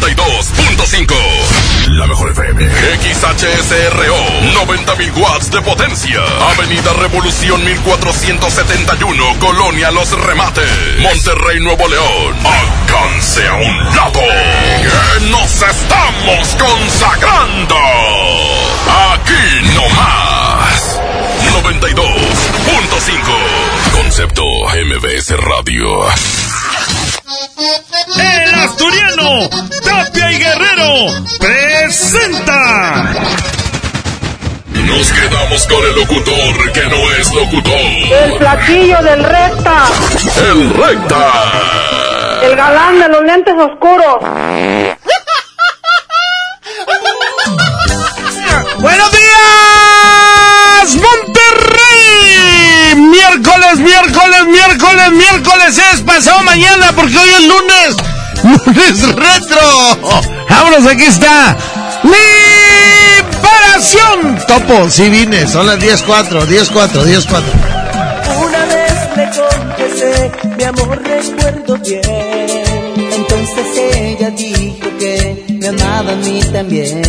92.5. La mejor FM. XHSRO. 90.000 watts de potencia. Avenida Revolución 1471. Colonia Los Remates. Monterrey, Nuevo León. Alcance a un lado. Que nos estamos consagrando. Aquí no más. 92.5. Concepto MBS Radio. El asturiano Tapia y Guerrero presenta. Nos quedamos con el locutor que no es locutor. El platillo del recta. El recta. El galán de los lentes oscuros. ¡Buenos Miércoles, miércoles, miércoles, miércoles es pasado mañana porque hoy es lunes. Lunes retro. Vámonos, aquí está. Liberación. Topo, si vine, son las 10.04, 10.04, 10.04. Una vez le confesé, mi amor recuerdo bien. Entonces ella dijo que me amaba a mí también.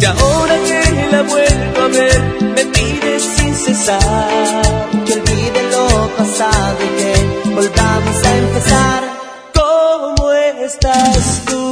Y ahora que la vuelvo a ver, me pide sin cesar ¿Cómo estás tú?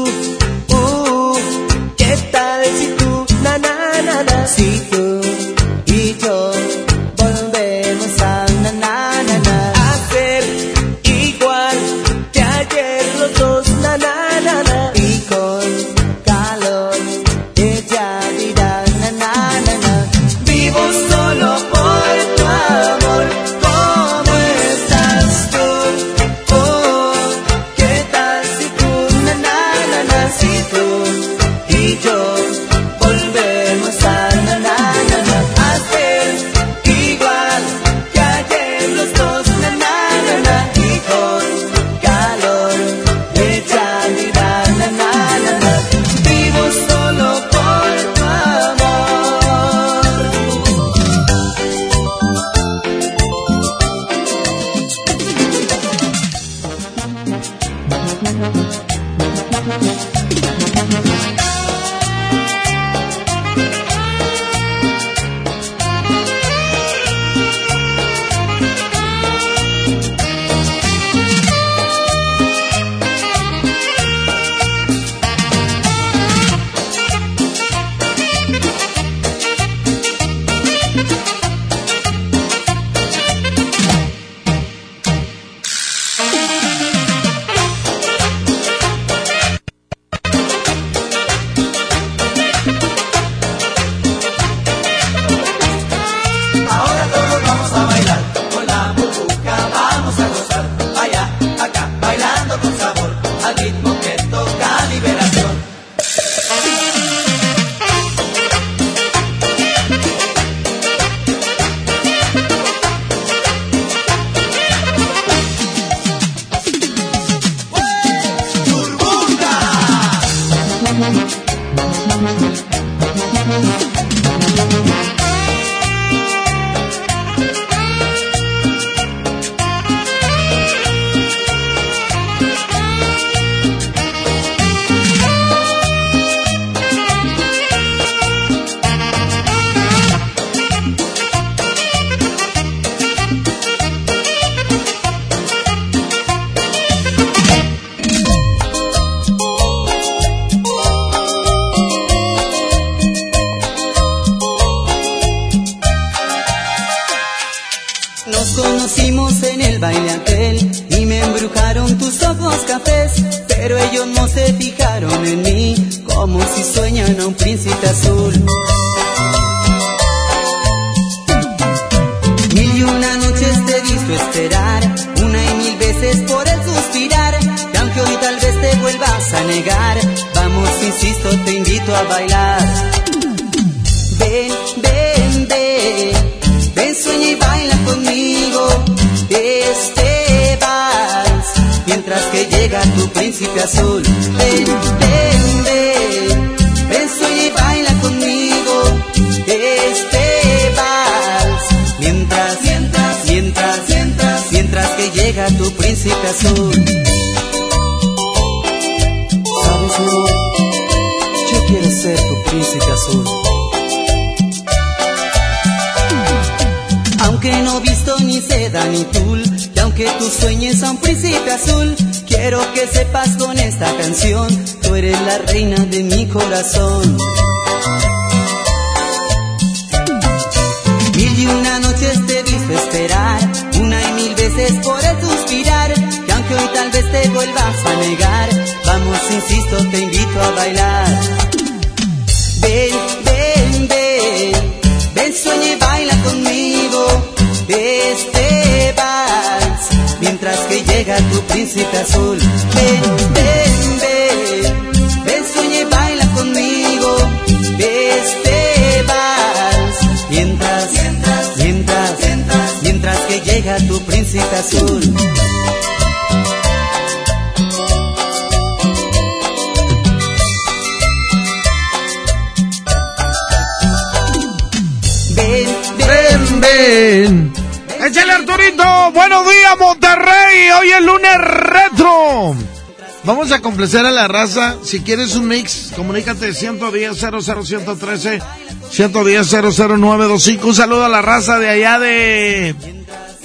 Complacer a la raza. Si quieres un mix, comunícate 110 00113 110 00925. Un saludo a la raza de allá de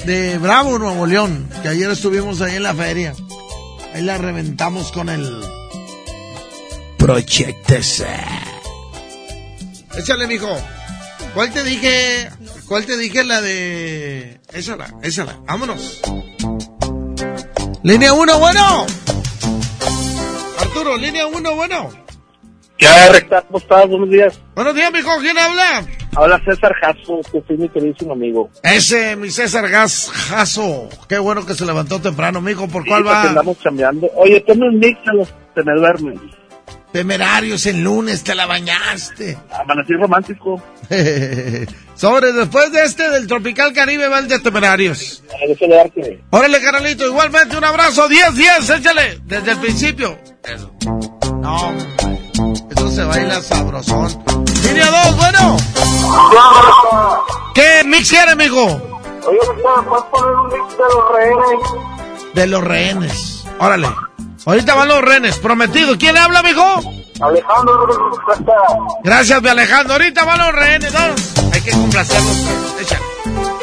de Bravo, Nuevo León, que ayer estuvimos ahí en la feria. Ahí la reventamos con el Proyecto C. Échale, mijo. ¿Cuál te dije? ¿Cuál te dije? La de... Esa la, esa la. Vámonos. Línea 1, bueno. Línea 1, bueno. ¿Qué hay, recta? ¿Cómo estás? Buenos días. Buenos días, mijo. ¿Quién habla? Habla César Jasso, que soy mi queridísimo amigo. Ese, mi César Gas Jaso. Qué bueno que se levantó temprano, mijo. ¿Por cuál Sí, va? andamos chambeando. Oye, ponme un mix a los que me duermen. Temerarios el lunes, te la bañaste. Amanecí romántico. Sobre, después de este del Tropical Caribe va el de Temerarios. Órale, carnalito, igualmente un abrazo, 10, 10, échale, desde el principio. Eso. No, eso se baila sabrosón. Línea 2, bueno. ¿Qué mix quiere, mijo? Oye, ¿puedes poner un mix de los rehenes? De los rehenes. Órale. Ahorita van los rehenes, prometido. ¿Quién habla, mijo? Alejandro. Gracias, mi Alejandro. Ahorita van los rehenes, ¿no? Hay que complacerlos, pues. Échale.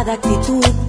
cada que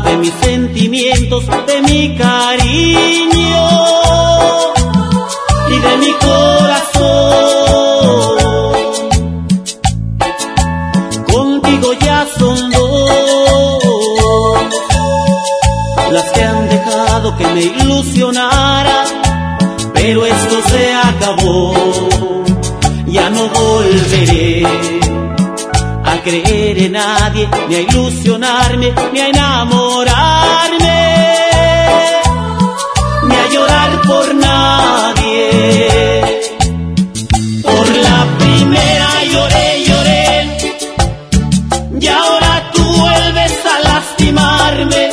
de mis sentimientos, de mi cariño y de mi corazón. Contigo ya son dos las que han dejado que me ilusionara, pero esto se acabó, ya no volveré creer en nadie, ni a ilusionarme, ni a enamorarme, ni a llorar por nadie. Por la primera lloré, lloré, y ahora tú vuelves a lastimarme,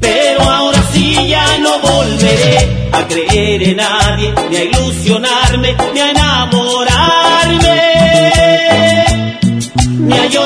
pero ahora sí ya no volveré a creer en nadie, ni a ilusionarme, ni a enamorarme. me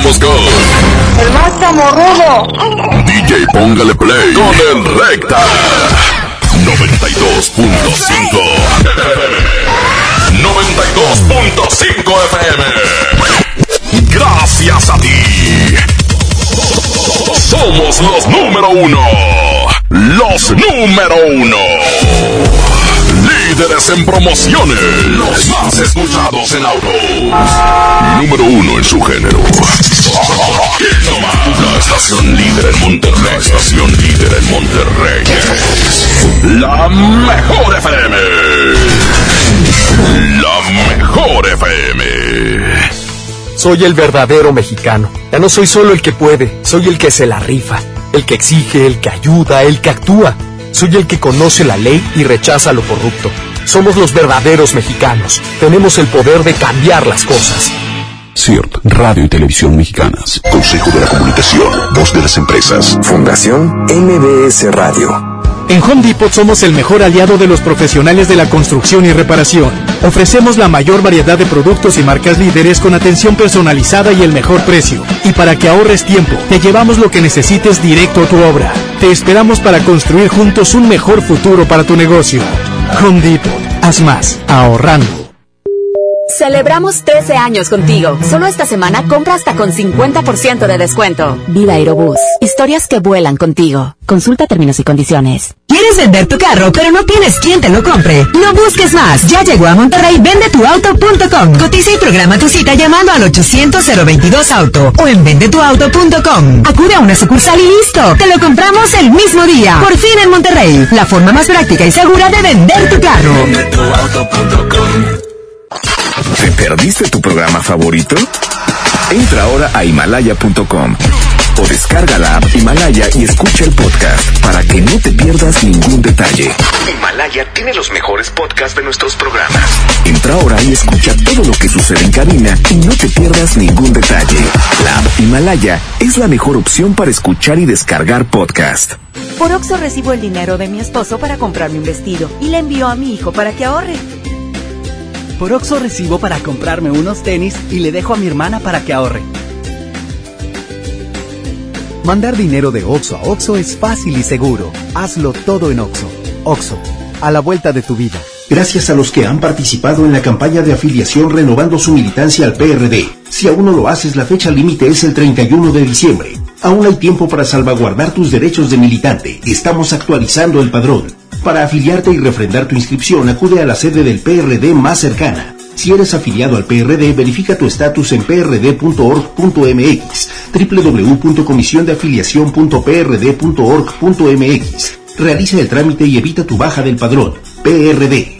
regresamos con El más chamorrudo. DJ Póngale Play con el Recta 92.5 FM. Gracias a ti. Somos los número uno. Los número uno. Líderes en promociones. Los más escuchados en auto. Número uno en su género. La estación líder en Monterrey. La estación líder en Monterrey. La mejor FM. La mejor FM. Soy el verdadero mexicano. Ya no soy solo el que puede, soy el que se la rifa, el que exige, el que ayuda, el que actúa. Soy el que conoce la ley y rechaza lo corrupto. Somos los verdaderos mexicanos. Tenemos el poder de cambiar las cosas. CIRT, Radio y Televisión Mexicanas. Consejo de la Comunicación, Voz de las Empresas. Fundación MBS Radio. En Home Depot somos el mejor aliado de los profesionales de la construcción y reparación. Ofrecemos la mayor variedad de productos y marcas líderes con atención personalizada y el mejor precio. Y para que ahorres tiempo, te llevamos lo que necesites directo a tu obra. Te esperamos para construir juntos un mejor futuro para tu negocio. Home Depot. Haz más, ahorrando. Celebramos 13 años contigo. Solo esta semana compra hasta con 50% de descuento. Viva Aerobús. Historias que vuelan contigo. Consulta términos y condiciones. ¿Quieres vender tu carro, pero no tienes quien te lo compre? No busques más. Ya llegó a Monterrey vendetuauto.com. Cotiza y programa tu cita llamando al 800 auto o en vendetuauto.com. Acude a una sucursal y listo. Te lo compramos el mismo día. Por fin en Monterrey. La forma más práctica y segura de vender tu carro. ¿Te perdiste tu programa favorito? Entra ahora a himalaya.com o descarga la app Himalaya y escucha el podcast para que no te pierdas ningún detalle. Himalaya tiene los mejores podcasts de nuestros programas. Entra ahora y escucha todo lo que sucede en cabina y no te pierdas ningún detalle. La app Himalaya es la mejor opción para escuchar y descargar podcast. Por Oxo recibo el dinero de mi esposo para comprarme un vestido y le envío a mi hijo para que ahorre. Por Oxo recibo para comprarme unos tenis y le dejo a mi hermana para que ahorre. Mandar dinero de Oxo a Oxo es fácil y seguro. Hazlo todo en Oxo. Oxo, a la vuelta de tu vida. Gracias a los que han participado en la campaña de afiliación renovando su militancia al PRD. Si aún no lo haces, la fecha límite es el 31 de diciembre. Aún hay tiempo para salvaguardar tus derechos de militante. Estamos actualizando el padrón. Para afiliarte y refrendar tu inscripción, acude a la sede del PRD más cercana. Si eres afiliado al PRD, verifica tu estatus en prd.org.mx, www.comisiondeafiliación.prd.org.mx. Realiza el trámite y evita tu baja del padrón. PRD.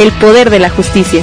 El poder de la justicia.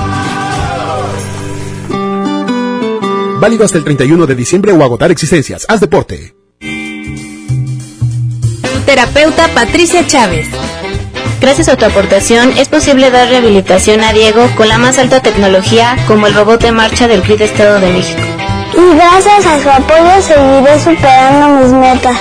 Válido hasta el 31 de diciembre o agotar existencias. Haz deporte. Terapeuta Patricia Chávez. Gracias a tu aportación es posible dar rehabilitación a Diego con la más alta tecnología como el robot de marcha del CRIT Estado de México. Y gracias a su apoyo seguiré superando mis metas.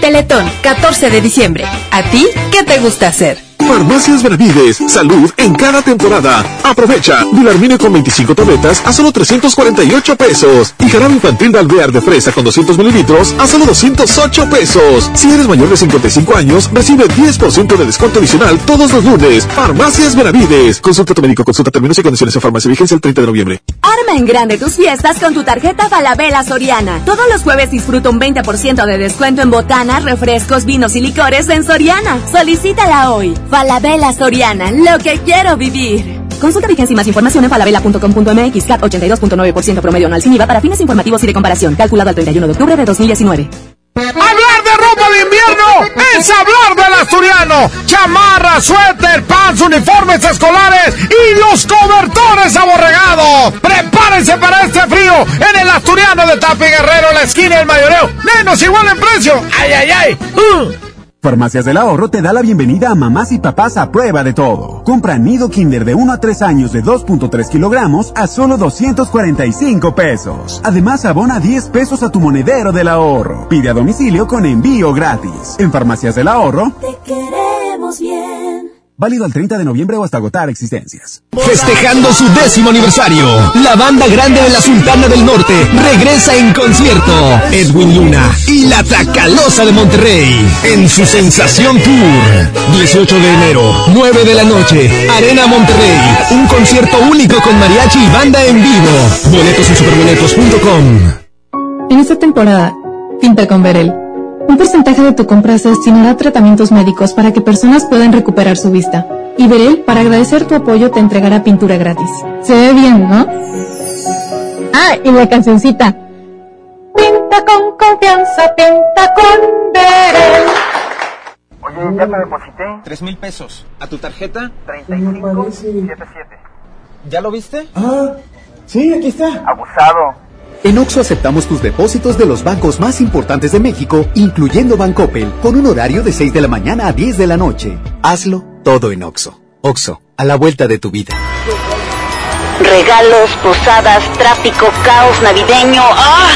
Teletón, 14 de diciembre. ¿A ti qué te gusta hacer? Farmacias Benavides, salud en cada temporada. Aprovecha, Dilarmine con 25 tabletas a solo 348 pesos. Y jarabe infantil de alvear de fresa con 200 mililitros a solo 208 pesos. Si eres mayor de 55 años, recibe 10% de descuento adicional todos los lunes. Farmacias Benavides. Consulta tu médico, consulta términos y condiciones en farmacia. Vigencia el 30 de noviembre. Arma en grande tus fiestas con tu tarjeta Falabella Soriana. Todos los jueves disfruta un 20% de descuento en botanas, refrescos, vinos y licores en Soriana. Solicítala hoy. Falabella Soriana, lo que quiero vivir. Consulta vigencia y más información en falabella.com.mx, CAT 82.9% promedio anual sin IVA para fines informativos y de comparación, calculado al 31 de octubre de 2019. Hablar de ropa de invierno es hablar del asturiano. Chamarra, suéter, pants, uniformes escolares y los cobertores aborregados. Prepárense para este frío en el asturiano de Tapi Guerrero, la esquina del mayoreo. Menos igual en precio. ¡Ay, ay, ay! Uh. Farmacias del Ahorro te da la bienvenida a mamás y papás a prueba de todo. Compra nido kinder de 1 a 3 años de 2.3 kilogramos a solo 245 pesos. Además, abona 10 pesos a tu monedero del ahorro. Pide a domicilio con envío gratis. En Farmacias del Ahorro, Te queremos bien. Válido al 30 de noviembre o hasta agotar existencias. Festejando su décimo aniversario, la banda grande de la Sultana del Norte regresa en concierto. Edwin Luna y la Tracalosa de Monterrey en su Sensación Tour. 18 de enero, 9 de la noche, Arena Monterrey. Un concierto único con mariachi y banda en vivo. Boletos en superboletos.com. En esta temporada, pinta con Verel. Un porcentaje de tu compra se destinará a tratamientos médicos para que personas puedan recuperar su vista. Y Verel, para agradecer tu apoyo, te entregará pintura gratis. Se ve bien, ¿no? Ah, y la cancioncita. Pinta con confianza, pinta con Verel. Oye, ya te deposité. Tres mil pesos. ¿A tu tarjeta? 3577. ¿Ya lo viste? Ah, sí, aquí está. Abusado. En Oxo aceptamos tus depósitos de los bancos más importantes de México, incluyendo Bancoppel, con un horario de 6 de la mañana a 10 de la noche. Hazlo todo en Oxo. Oxo, a la vuelta de tu vida. Regalos, posadas, tráfico, caos navideño. ¡Ah!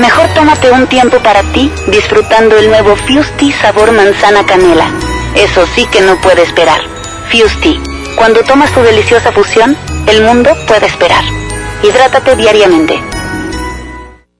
Mejor tómate un tiempo para ti disfrutando el nuevo Fusti sabor manzana canela. Eso sí que no puede esperar. Fusti. Cuando tomas tu deliciosa fusión, el mundo puede esperar. Hidrátate diariamente.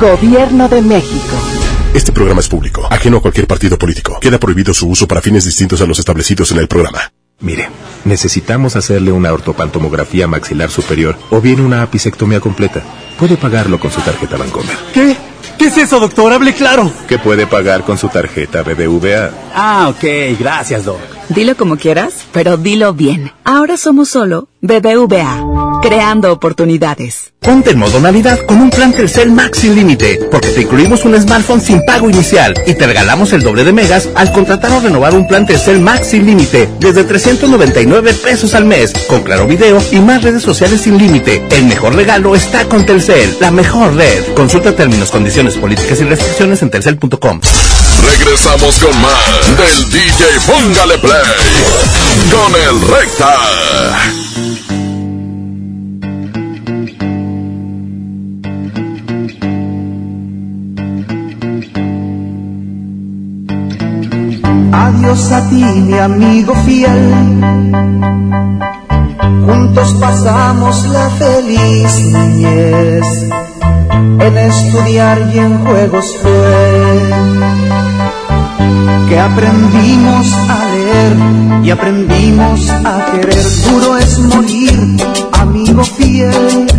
Gobierno de México. Este programa es público, ajeno a cualquier partido político. Queda prohibido su uso para fines distintos a los establecidos en el programa. Mire, necesitamos hacerle una ortopantomografía maxilar superior o bien una apicectomía completa. Puede pagarlo con su tarjeta Bancomer. ¿Qué? ¿Qué es eso, doctor? Hable claro. Que puede pagar con su tarjeta BBVA. Ah, ok. Gracias, doc. Dilo como quieras, pero dilo bien. Ahora somos solo BBVA, creando oportunidades. Ponte en modo Navidad con un plan Telcel Max sin límite, porque te incluimos un smartphone sin pago inicial y te regalamos el doble de megas al contratar o renovar un plan Telcel Max sin límite desde 399 pesos al mes, con claro video y más redes sociales sin límite. El mejor regalo está con Telcel, la mejor red. Consulta términos, condiciones, políticas y restricciones en telcel.com. Regresamos con más del DJ Póngale Play con el Recta. Adiós a ti, mi amigo fiel. Juntos pasamos la feliz niñez. En estudiar y en juegos fue que aprendimos a leer y aprendimos a querer. Duro es morir, amigo fiel.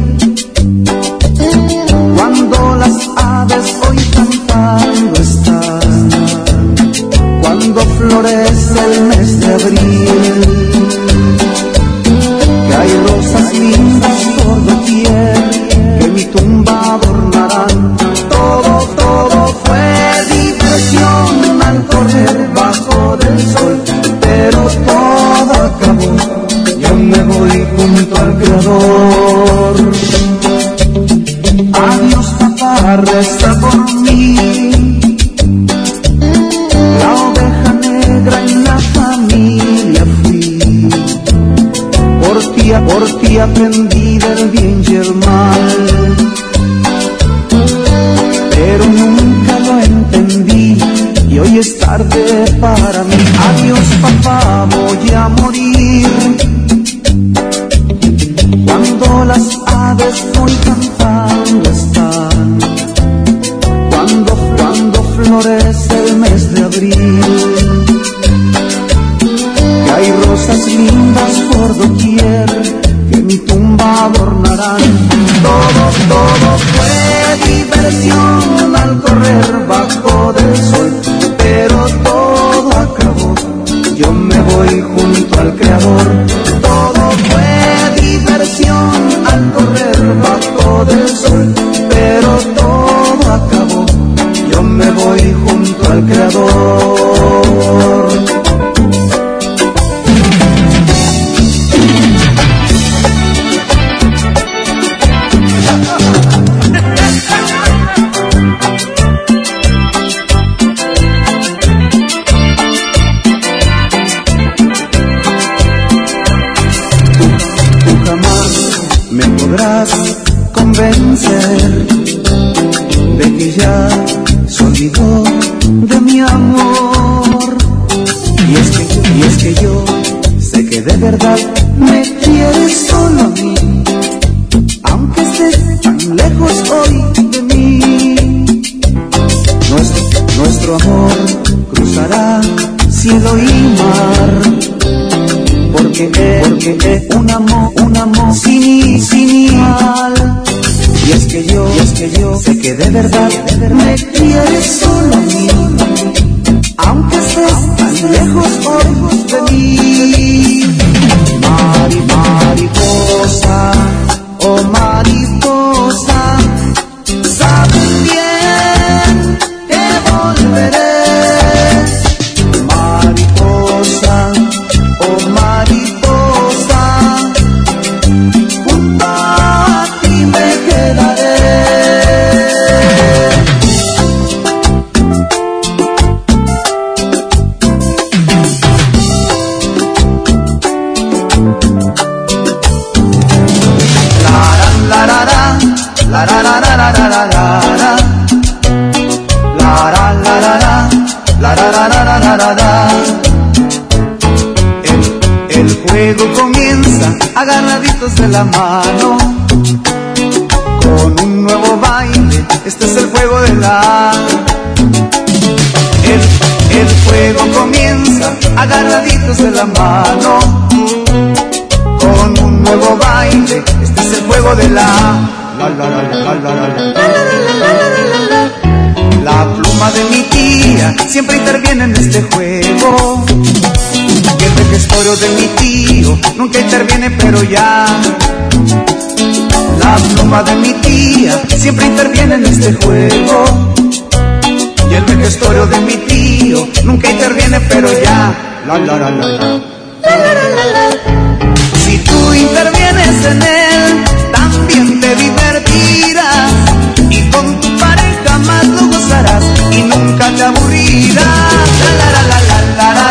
Con un nuevo baile. Este es el juego de la. El, el juego comienza agarraditos de la mano con un nuevo baile. Este es el juego de la la la la la la. La pluma de mi tía siempre interviene en este juego. El vejestorio de mi tío nunca interviene, pero ya. La pluma de mi tía siempre interviene en este juego. Y el vejestorio de mi tío nunca interviene, pero ya. La la la la la. Si tú intervienes en él, también te divertirás. Y con tu pareja más lo gozarás y nunca te aburrirás. La la la la la la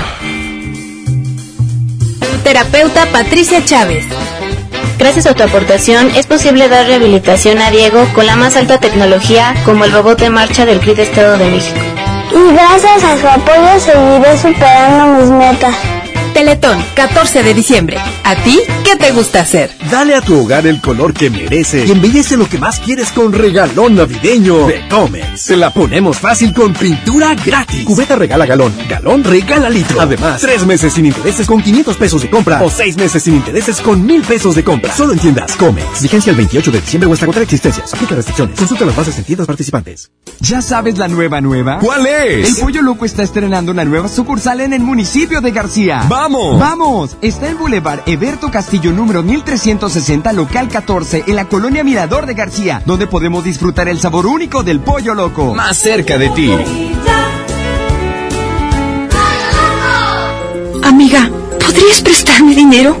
Terapeuta Patricia Chávez. Gracias a tu aportación es posible dar rehabilitación a Diego con la más alta tecnología como el robot de marcha del CRIT Estado de México. Y gracias a su apoyo seguiré superando mis metas. Teletón, 14 de diciembre. ¿A ti qué te gusta hacer? Dale a tu hogar el color que merece y embellece lo que más quieres con regalón navideño de Comex. Se la ponemos fácil con pintura gratis. Cubeta regala galón, galón regala litro. Además, tres meses sin intereses con 500 pesos de compra o seis meses sin intereses con mil pesos de compra. Solo en tiendas Comex. Vigencia el 28 de diciembre o hasta contra existencias. Aplica restricciones. Consulta las bases en tiendas participantes. ¿Ya sabes la nueva nueva? ¿Cuál es? El Pollo Loco está estrenando una nueva sucursal en el municipio de García. ¡Vamos! ¡Vamos! Está en Boulevard Eberto Castillo número 1360, local 14, en la colonia Mirador de García, donde podemos disfrutar el sabor único del Pollo Loco. Más cerca de ti. Amiga, ¿podrías prestarme dinero?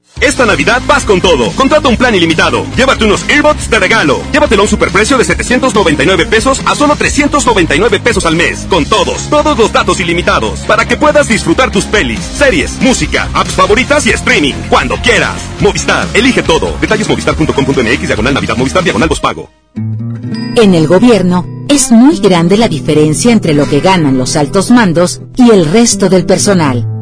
Esta Navidad vas con todo. Contrata un plan ilimitado. Llévate unos earbuds de regalo. Llévatelo a un superprecio de 799 pesos a solo 399 pesos al mes. Con todos, todos los datos ilimitados. Para que puedas disfrutar tus pelis, series, música, apps favoritas y streaming. Cuando quieras. Movistar, elige todo. Detalles movistar.com.mx, diagonal Navidad, Movistar, diagonal pago. En el gobierno es muy grande la diferencia entre lo que ganan los altos mandos y el resto del personal.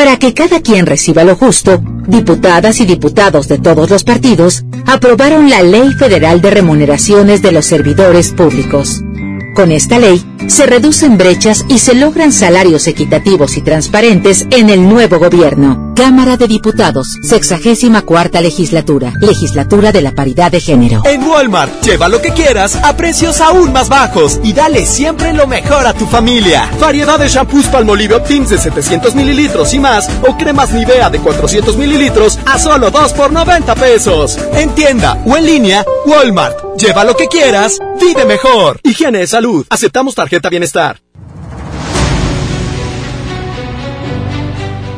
Para que cada quien reciba lo justo, diputadas y diputados de todos los partidos aprobaron la Ley Federal de Remuneraciones de los Servidores Públicos. Con esta ley, se reducen brechas y se logran salarios equitativos y transparentes en el nuevo gobierno. Cámara de Diputados, 64 cuarta legislatura, legislatura de la paridad de género. En Walmart, lleva lo que quieras a precios aún más bajos y dale siempre lo mejor a tu familia. Variedad de shampoos Palmolive Optims de 700 mililitros y más o cremas Nivea de 400 mililitros a solo 2 por 90 pesos. En tienda o en línea, Walmart. Lleva lo que quieras, vive mejor. Higiene de salud. Aceptamos tarjeta bienestar.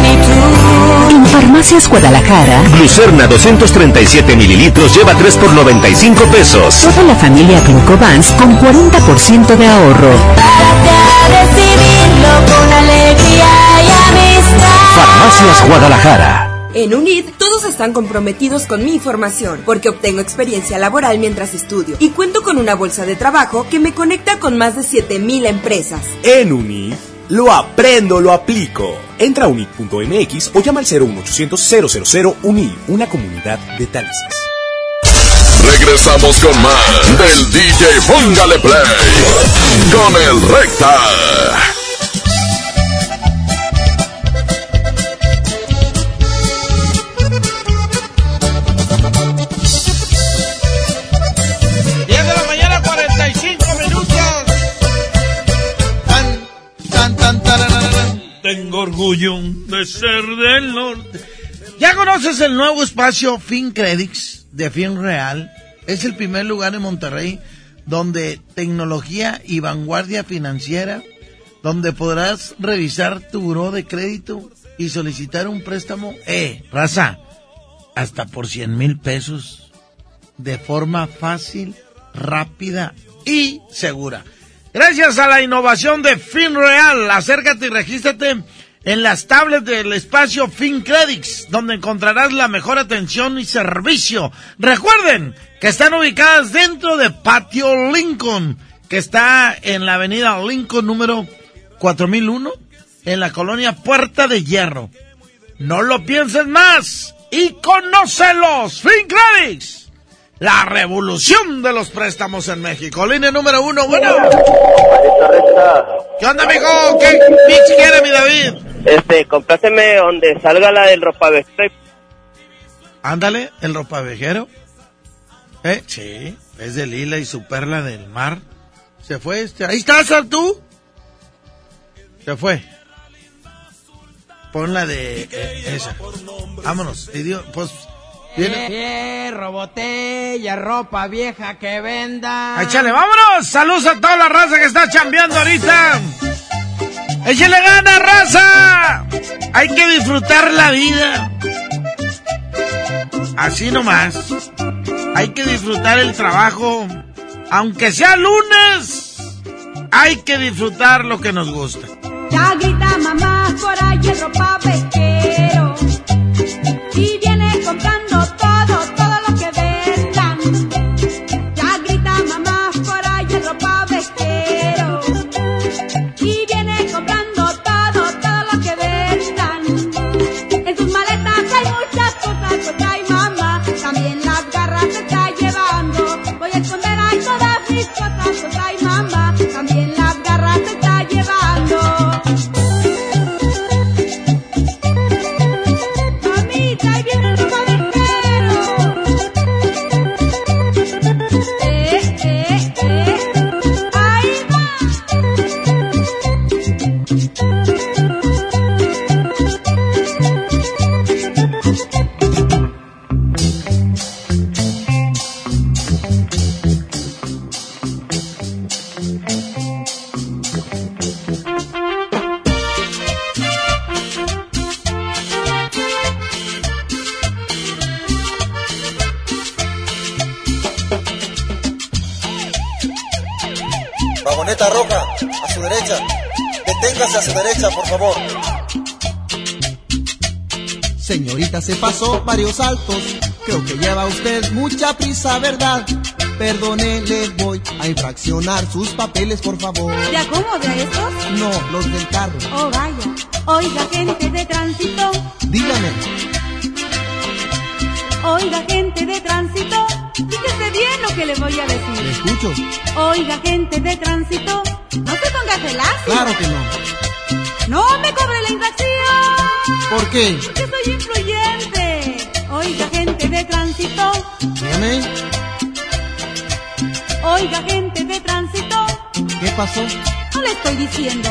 plenitud. En Farmacias Guadalajara, Glucerna 237 mililitros lleva 3 por 95 pesos. toda la familia Glucovans con 40% de ahorro. Para recibirlo con alegría y amistad. Farmacias Guadalajara. En UNID todos están comprometidos con mi formación porque obtengo experiencia laboral mientras estudio y cuento con una bolsa de trabajo que me conecta con más de 7000 empresas. En UNID, lo aprendo, lo aplico. Entra a unid.mx o llama al 01800 000 UNID, una comunidad de talentos. Regresamos con más del DJ Póngale Play con el Recta. Orgullo de ser del norte. ¿Ya conoces el nuevo espacio FinCredits de FinReal? Es el primer lugar en Monterrey donde tecnología y vanguardia financiera, donde podrás revisar tu buró de crédito y solicitar un préstamo. Eh, raza, hasta por 100 mil pesos de forma fácil, rápida y segura. Gracias a la innovación de FinReal, acércate y regístrate en las tablets del espacio FinCredits, donde encontrarás la mejor atención y servicio. Recuerden que están ubicadas dentro de Patio Lincoln, que está en la avenida Lincoln número 4001, en la colonia Puerta de Hierro. No lo pienses más y conócelos. FinCredits, la revolución de los préstamos en México. Línea número uno, bueno. ¿Qué onda, amigo? ¿Qué pitch quiere mi David? Este, compláseme donde salga la del ropavejero. Ándale, el ropavejero. ¿Eh? Sí, es de Lila y su perla del mar. Se fue este. Ahí estás, tú. Se fue. Pon la de eh, esa. Vámonos. Idio, pues. Viene. Fierro, botella, ropa vieja que venda. Échale, vámonos. Saludos a toda la raza que está chambeando ahorita. ¡Échale gana, raza! Hay que disfrutar la vida. Así nomás. Hay que disfrutar el trabajo. Aunque sea lunes, hay que disfrutar lo que nos gusta. Ya mamá por ahí ropa vejero. Y varios saltos. Creo que lleva usted mucha prisa, ¿verdad? Perdone, le voy a infraccionar sus papeles, por favor. ¿De acomodo a estos? No, los del carro. Oh, vaya. Oiga, gente de tránsito. Dígame, Oiga, gente de tránsito. Fíjese bien lo que le voy a le decir. escucho. Oiga, gente de tránsito. No se ponga celoso. Claro que no. No me cobre la infracción. ¿Por qué? Porque soy influyente. Oiga, gente de tránsito. ¿qué pasó? No le estoy diciendo.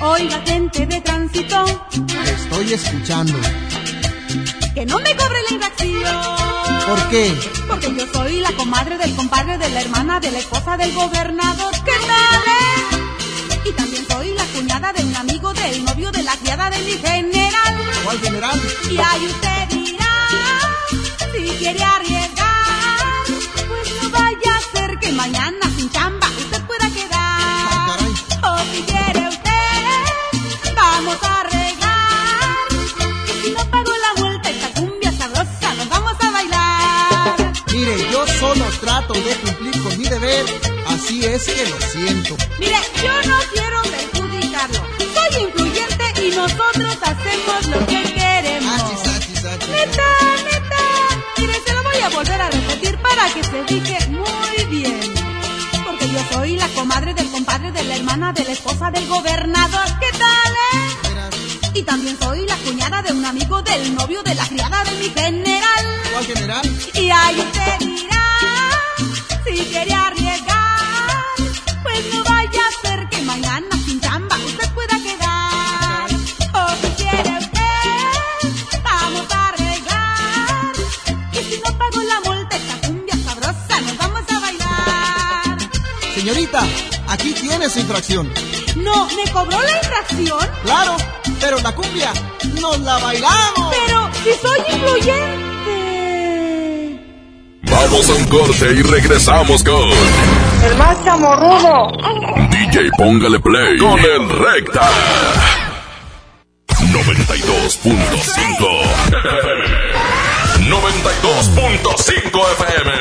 Oiga, gente de tránsito. Le estoy escuchando. Que no me cobre la infracción. ¿Por qué? Porque yo soy la comadre del compadre de la hermana de la esposa del gobernador. ¿Qué tal? eh? Y también soy la cuñada de un amigo del novio de la criada de mi general. ¿Cuál general? Y ahí usted dirá, si quiere arriesgar, mañana sin chamba usted pueda quedar. O si quiere usted, vamos a arreglar. Y si no pago la vuelta, esta cumbia sabrosa, nos vamos a bailar. Mire, yo solo trato de cumplir con mi deber, así es que lo siento. Mire, yo no quiero perjudicarlo. Soy influyente y nosotros hacemos lo que queremos. Neta, neta. Mire, se lo voy a volver a repetir para que se fije esposa del gobernador. ¿Qué tal, eh? Y también soy la cuñada de un amigo del novio de la criada de mi general. ¿Cuál general? Y ahí usted dirá, si quiere arriesgar, pues no vaya a ser que mañana sin chamba usted pueda quedar. O si quiere usted, vamos a arreglar. Y si no pago la multa, esta cumbia sabrosa, nos vamos a bailar. Señorita, aquí tiene su infracción. No, ¿me cobró la infracción? Claro, pero la cumbia nos la bailamos. Pero si soy influyente. Vamos a un corte y regresamos con. El más chamorrudo. DJ, póngale play con el recta. 92.5 92.5 FM.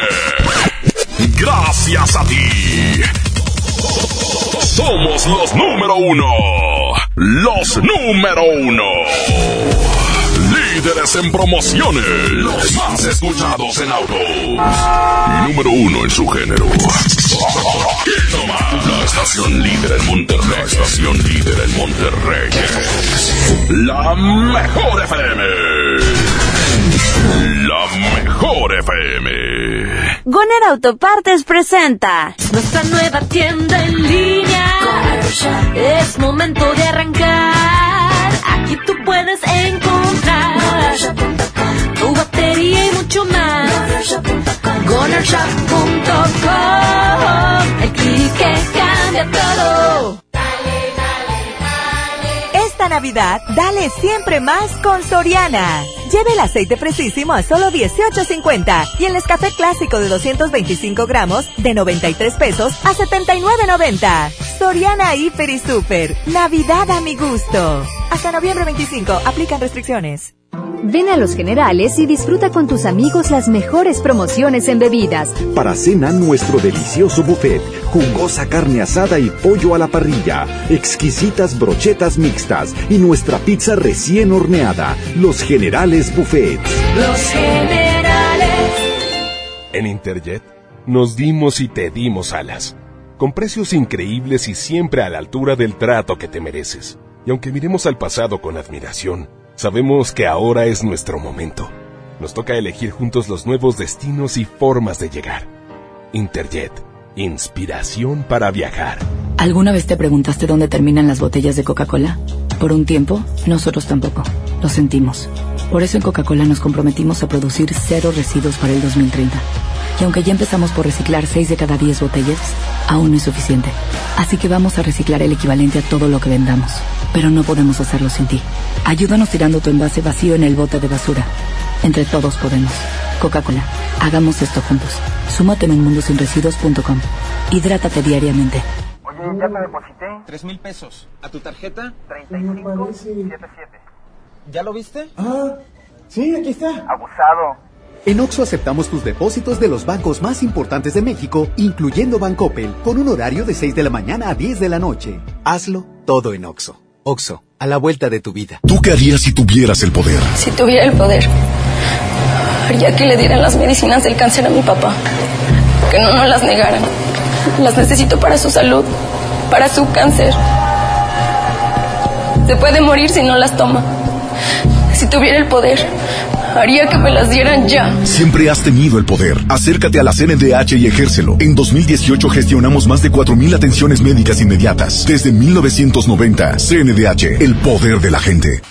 Gracias a ti. Somos los número uno. Los número uno. Líderes en promociones. Los más escuchados en autos. Y número uno en su género. La estación líder en Monterrey. La estación líder en Monterrey. La mejor FM. La mejor FM. Goner Autopartes presenta nuestra nueva tienda en línea. Es momento de arrancar. Aquí tú puedes encontrar tu batería y mucho más. GonerShop.com El clic que cambia todo. Navidad, dale siempre más con Soriana. Lleve el aceite fresísimo a solo 18.50 y el escafé clásico de 225 gramos de 93 pesos a 79.90. Soriana Hiper y Super. Navidad a mi gusto. Hasta noviembre 25. Aplican restricciones. Ven a Los Generales y disfruta con tus amigos las mejores promociones en bebidas. Para cena, nuestro delicioso buffet, jugosa carne asada y pollo a la parrilla, exquisitas brochetas mixtas y nuestra pizza recién horneada. Los Generales Buffet. Los generales. En Interjet nos dimos y te dimos alas, con precios increíbles y siempre a la altura del trato que te mereces. Y aunque miremos al pasado con admiración, sabemos que ahora es nuestro momento. Nos toca elegir juntos los nuevos destinos y formas de llegar. Interjet, inspiración para viajar. ¿Alguna vez te preguntaste dónde terminan las botellas de Coca-Cola? Por un tiempo, nosotros tampoco. Lo sentimos. Por eso en Coca-Cola nos comprometimos a producir cero residuos para el 2030. Y aunque ya empezamos por reciclar 6 de cada 10 botellas, aún no es suficiente. Así que vamos a reciclar el equivalente a todo lo que vendamos. Pero no podemos hacerlo sin ti. Ayúdanos tirando tu envase vacío en el bote de basura. Entre todos podemos. Coca-Cola, hagamos esto juntos. Súmate en unmundosinresiduos.com. Hidrátate diariamente. Oye, ya te deposité. Tres mil pesos. ¿A tu tarjeta? 3577. ¿Ya lo viste? Ah, sí, aquí está. Abusado. En Oxo aceptamos tus depósitos de los bancos más importantes de México, incluyendo Bancoppel, con un horario de 6 de la mañana a 10 de la noche. Hazlo todo en Oxo. Oxo, a la vuelta de tu vida. ¿Tú qué harías si tuvieras el poder? Si tuviera el poder, haría que le dieran las medicinas del cáncer a mi papá. Que no nos las negaran. Las necesito para su salud, para su cáncer. Se puede morir si no las toma. Si tuviera el poder, haría que me las dieran ya. Siempre has tenido el poder. Acércate a la CNDH y ejércelo. En 2018 gestionamos más de 4.000 atenciones médicas inmediatas. Desde 1990, CNDH, el poder de la gente.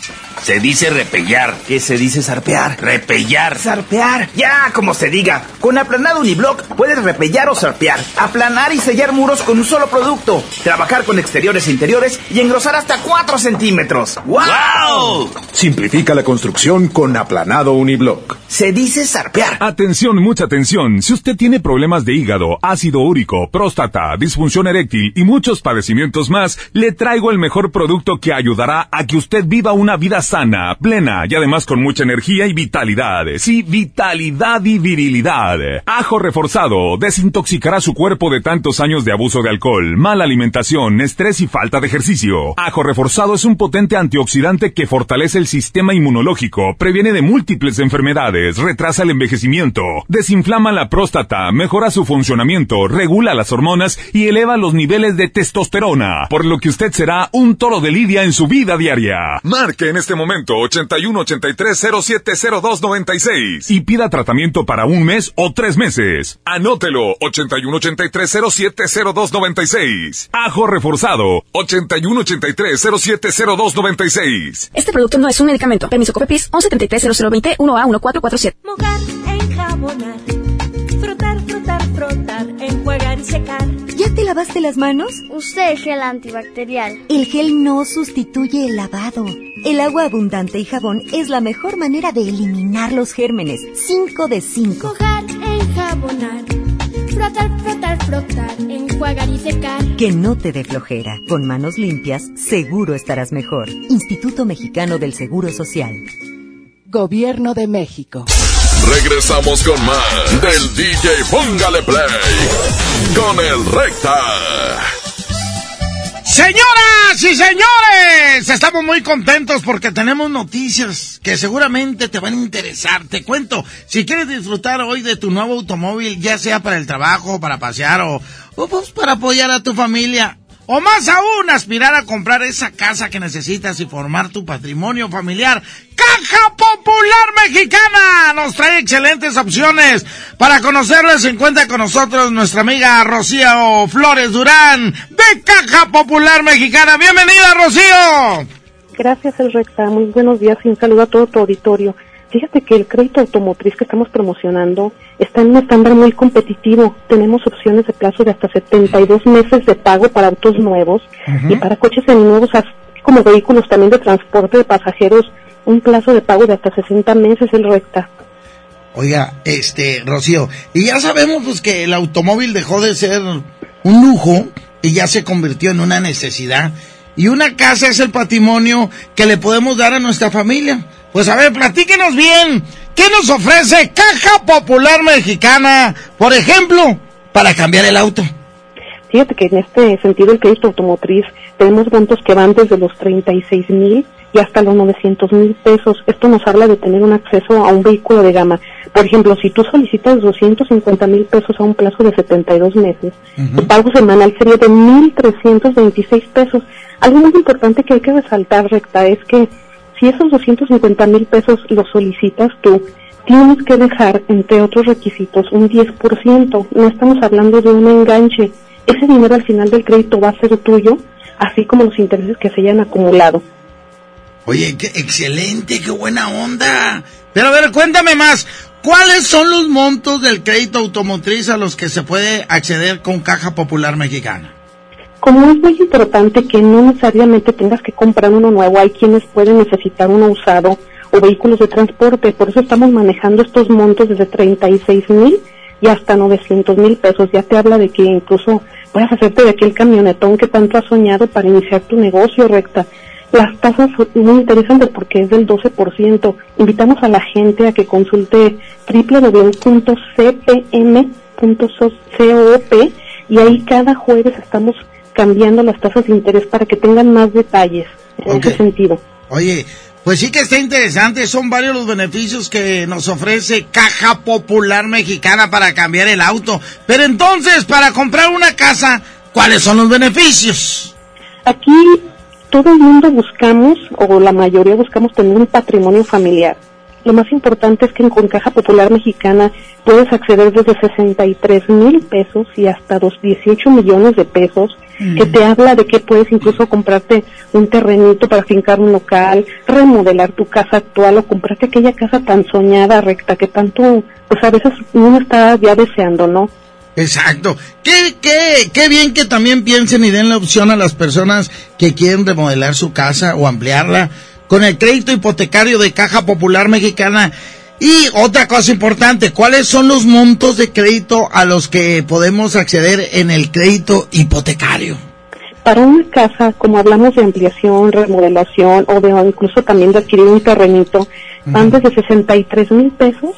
Se dice repellar. ¿Qué se dice zarpear? Repellar. Zarpear. Ya, como se diga. Con aplanado uniblock puedes repellar o zarpear. Aplanar y sellar muros con un solo producto. Trabajar con exteriores e interiores y engrosar hasta 4 centímetros. ¡Wow! Simplifica la construcción con aplanado uniblock. Se dice zarpear. Atención, mucha atención. Si usted tiene problemas de hígado, ácido úrico, próstata, disfunción eréctil y muchos padecimientos más, le traigo el mejor producto que ayudará a que usted viva una vida sana, plena y además con mucha energía y vitalidad. Sí, vitalidad y virilidad. Ajo reforzado desintoxicará su cuerpo de tantos años de abuso de alcohol, mala alimentación, estrés y falta de ejercicio. Ajo reforzado es un potente antioxidante que fortalece el sistema inmunológico, previene de múltiples enfermedades, retrasa el envejecimiento, desinflama la próstata, mejora su funcionamiento, regula las hormonas y eleva los niveles de testosterona, por lo que usted será un toro de lidia en su vida diaria. Marque en este momento 81 83 07 02 96 y pida tratamiento para un mes o tres meses. Anótelo 81 83 07 02 96. Ajo reforzado 81 83 07 02 96. Este producto no es un medicamento. Permiso COFEPIS 1133 0020 1A1447. Mojar, enjabonar, frotar, frotar, frotar, enjuagar y secar. ¿Ya te lavaste las manos? Usé gel antibacterial. El gel no sustituye el lavado. El agua abundante y jabón es la mejor manera de eliminar los gérmenes. 5 de 5. Mojar, enjabonar. Frotar, frotar, frotar, enjuagar y secar. Que no te dé flojera. Con manos limpias, seguro estarás mejor. Instituto Mexicano del Seguro Social. Gobierno de México. Regresamos con más del DJ Póngale Play con el Recta. Señoras y señores, estamos muy contentos porque tenemos noticias que seguramente te van a interesar. Te cuento, si quieres disfrutar hoy de tu nuevo automóvil, ya sea para el trabajo, para pasear o, o pues para apoyar a tu familia, o más aún, aspirar a comprar esa casa que necesitas y formar tu patrimonio familiar. Caja Popular Mexicana nos trae excelentes opciones. Para conocerles, se encuentra con nosotros nuestra amiga Rocío Flores Durán de Caja Popular Mexicana. Bienvenida, Rocío. Gracias, El Recta. Muy buenos días y un saludo a todo tu auditorio. Fíjate que el crédito automotriz que estamos promocionando está en un estándar muy competitivo. Tenemos opciones de plazo de hasta 72 meses de pago para autos nuevos y para coches seminuevos, así como vehículos también de transporte de pasajeros, un plazo de pago de hasta 60 meses el recta. Oiga, este, Rocío, y ya sabemos pues que el automóvil dejó de ser un lujo y ya se convirtió en una necesidad. Y una casa es el patrimonio que le podemos dar a nuestra familia. Pues a ver, platíquenos bien. ¿Qué nos ofrece Caja Popular Mexicana, por ejemplo, para cambiar el auto? Fíjate que en este sentido el crédito automotriz tenemos montos que van desde los 36 mil y hasta los 900 mil pesos. Esto nos habla de tener un acceso a un vehículo de gama. Por ejemplo, si tú solicitas 250 mil pesos a un plazo de 72 meses, tu pago semanal sería de 1.326 pesos. Algo muy importante que hay que resaltar, Recta, es que si esos 250 mil pesos los solicitas tú, tienes que dejar, entre otros requisitos, un 10%. No estamos hablando de un enganche. Ese dinero al final del crédito va a ser tuyo, así como los intereses que se hayan acumulado. Oye, qué excelente, qué buena onda. Pero a ver, cuéntame más. ¿Cuáles son los montos del crédito automotriz a los que se puede acceder con Caja Popular Mexicana? Como es muy importante que no necesariamente tengas que comprar uno nuevo, hay quienes pueden necesitar uno usado o vehículos de transporte, por eso estamos manejando estos montos desde 36 mil y hasta 900 mil pesos. Ya te habla de que incluso puedas hacerte de aquel camionetón que tanto has soñado para iniciar tu negocio recta. Las tasas son muy interesantes porque es del 12%. Invitamos a la gente a que consulte www.cpm.coop y ahí cada jueves estamos cambiando las tasas de interés para que tengan más detalles en Ok. ese sentido. Oye, pues sí que está interesante. Son varios los beneficios que nos ofrece Caja Popular Mexicana para cambiar el auto. Pero entonces, para comprar una casa, ¿cuáles son los beneficios? Aquí todo el mundo buscamos, o la mayoría buscamos tener un patrimonio familiar. Lo más importante es que con Caja Popular Mexicana puedes acceder desde 63 mil pesos y hasta los 18 millones de pesos, que te habla de que puedes incluso comprarte un terrenito para fincar un local, remodelar tu casa actual o comprarte aquella casa tan soñada, recta, que tanto, pues a veces uno está ya deseando, ¿no? Exacto. Qué, qué, qué bien que también piensen y den la opción a las personas que quieren remodelar su casa o ampliarla con el crédito hipotecario de Caja Popular Mexicana. Y otra cosa importante, ¿cuáles son los montos de crédito a los que podemos acceder en el crédito hipotecario? Para una casa, como hablamos de ampliación, remodelación o de incluso también de adquirir un terrenito, van desde 63 mil pesos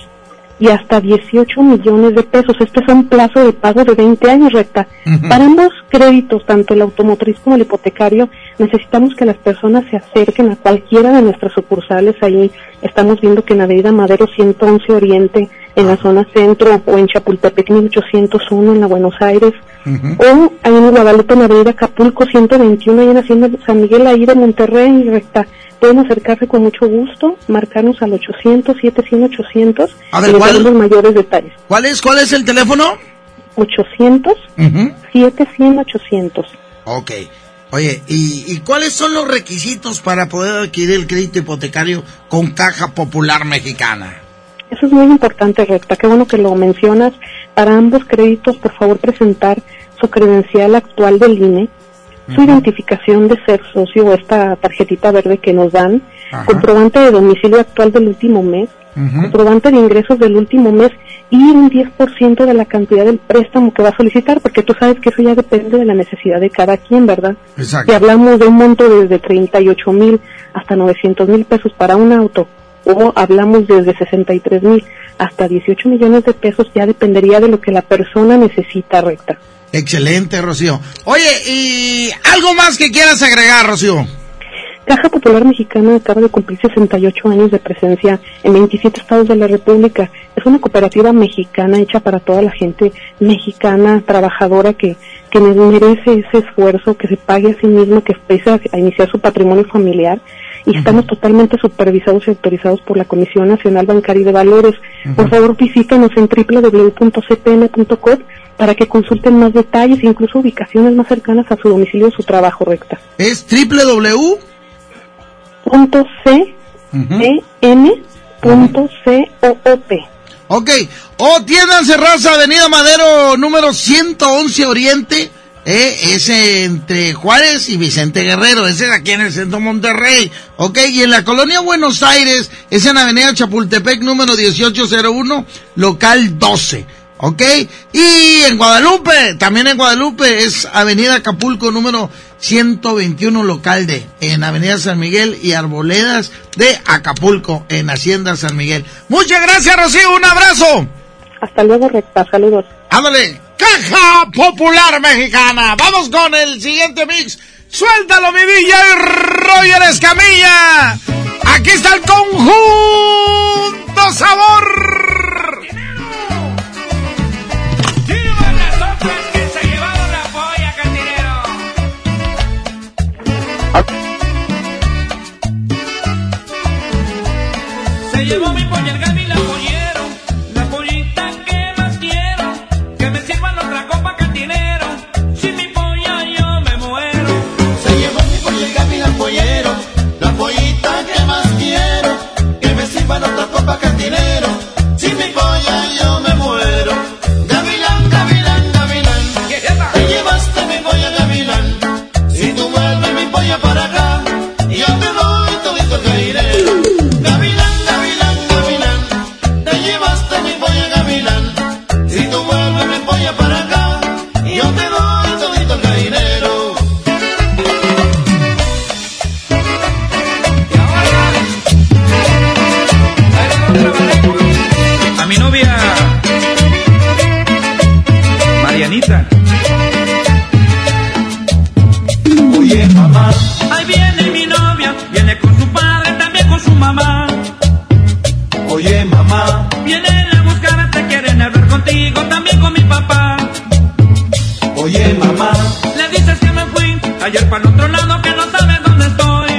y hasta 18 millones de pesos. Este es un plazo de pago de 20 años, recta. Para ambos créditos, tanto el automotriz como el hipotecario, necesitamos que las personas se acerquen a cualquiera de nuestras sucursales. Ahí estamos viendo que en Avenida Madero 111 Oriente, en la zona centro, o en Chapultepec 1801 en la Buenos Aires, o ahí en Guadalupe, en Avenida Acapulco 121, ahí en Hacienda San Miguel, ahí de Monterrey, recta. Pueden acercarse con mucho gusto, marcarnos al 800 700 800 A ver, y ¿cuál? daremos mayores detalles. ¿Cuál es, cuál es el teléfono? 800 700 800. Ok. Oye, ¿y, ¿y cuáles son los requisitos para poder adquirir el crédito hipotecario con Caja Popular Mexicana? Eso es muy importante, Recta. Qué bueno que lo mencionas. Para ambos créditos, por favor, presentar su credencial actual del INE, su identificación de ser socio o esta tarjetita verde que nos dan, Ajá. comprobante de domicilio actual del último mes, comprobante de ingresos del último mes y un 10% de la cantidad del préstamo que va a solicitar, porque tú sabes que eso ya depende de la necesidad de cada quien, ¿verdad? Exacto. Si hablamos de un monto desde 38 mil hasta 900 mil pesos para un auto, o hablamos desde 63 mil hasta 18 millones de pesos, ya dependería de lo que la persona necesita recta. Excelente, Rocío. Oye, ¿y algo más que quieras agregar, Rocío? Caja Popular Mexicana acaba de cumplir 68 años de presencia en 27 estados de la República. Es una cooperativa mexicana hecha para toda la gente mexicana, trabajadora, que, que merece ese esfuerzo, que se pague a sí mismo, que empiece a, a iniciar su patrimonio familiar. Y estamos totalmente supervisados y autorizados por la Comisión Nacional Bancaria y de Valores. Por favor, visítenos en www.cpn.com para que consulten más detalles e incluso ubicaciones más cercanas a su domicilio o su trabajo recta. Es www. punto C E N punto C O O P. Ok. O tiendas cerradas Avenida Madero número 111 Oriente. Eh, ese entre Juárez y Vicente Guerrero, ese es aquí en el centro Monterrey, ok, y en la colonia Buenos Aires, es en Avenida Chapultepec número 1801, local 12, ok, y en Guadalupe, también en Guadalupe es Avenida Acapulco número 121, local D, en Avenida San Miguel y Arboledas de Acapulco, en Hacienda San Miguel. Muchas gracias, Rocío, un abrazo. Hasta luego, recta, saludos. Ándale, Caja Popular Mexicana. Vamos con el siguiente mix. Suéltalo, mi Villa y Roger Escamilla. Aquí está el conjunto sabor. Se llevó mi polla oye, mamá, Le dices que me fui ayer para el otro lado, que no sabes dónde estoy.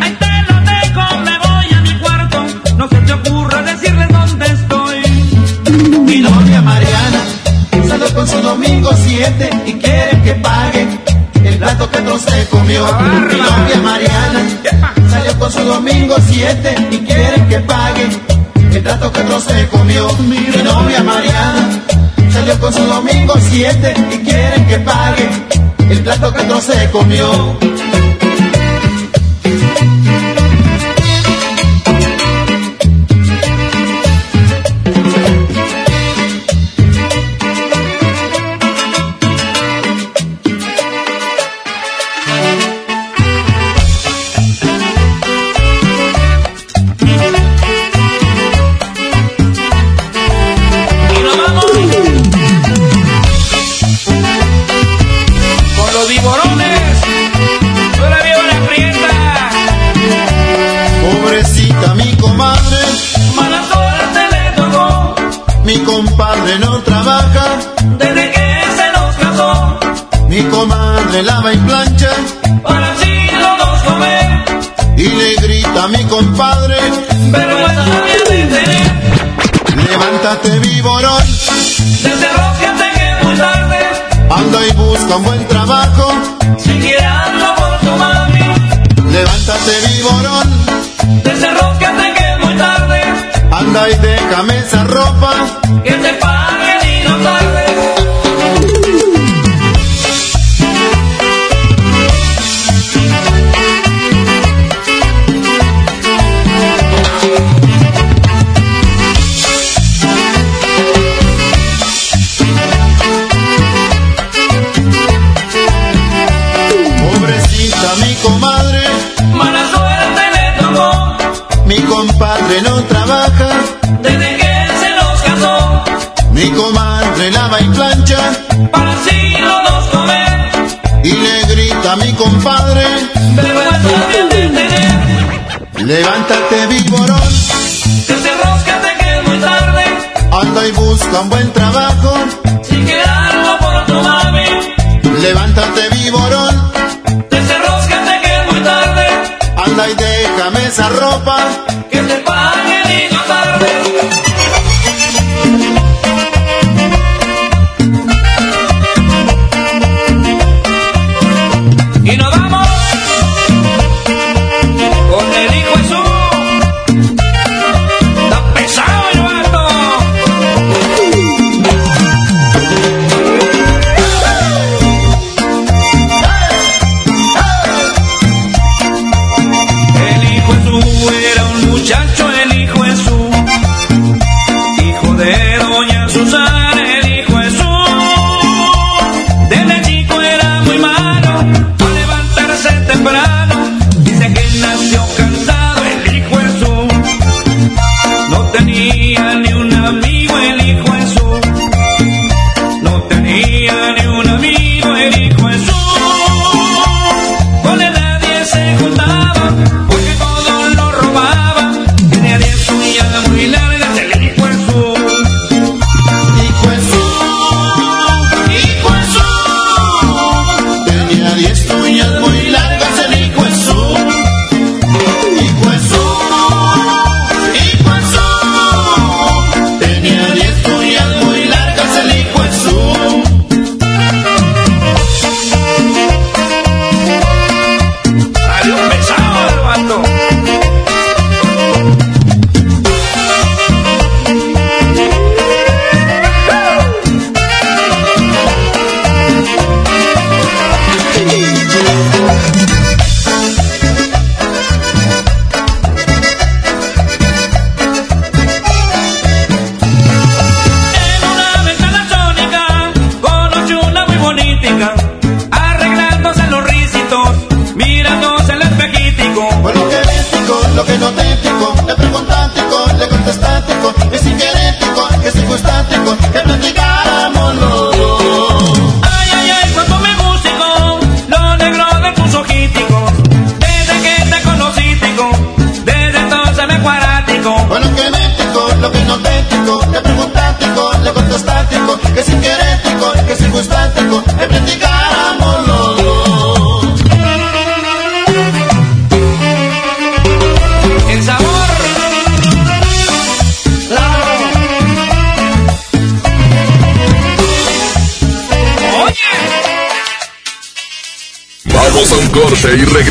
Ahí te lo dejo, me voy a mi cuarto. No se te ocurra decirles dónde estoy. mi novia Mariana, salió con su domingo 7 y quiere que pague el plato que otro se comió. Mi novia Mariana, salió con su domingo 7 y quiere que pague el plato que otro se comió. Mi novia Mariana, salió con su domingo 7 y quiere que pague el plato que otro se comió. Comadre lava y plancha. Para así los dos comer. y le grita a mi compadre, Pero esta novia de tener. levántate viborón, Desde Roque que muy tarde. anda y busca un buen trabajo, Siquiera ando por tu mami. levántate viborón, Desde Roque que muy tarde. anda y déjame esa ropa, Que Levántate, vigorón. Desenroscate que es muy tarde. Anda y busca un buen trabajo.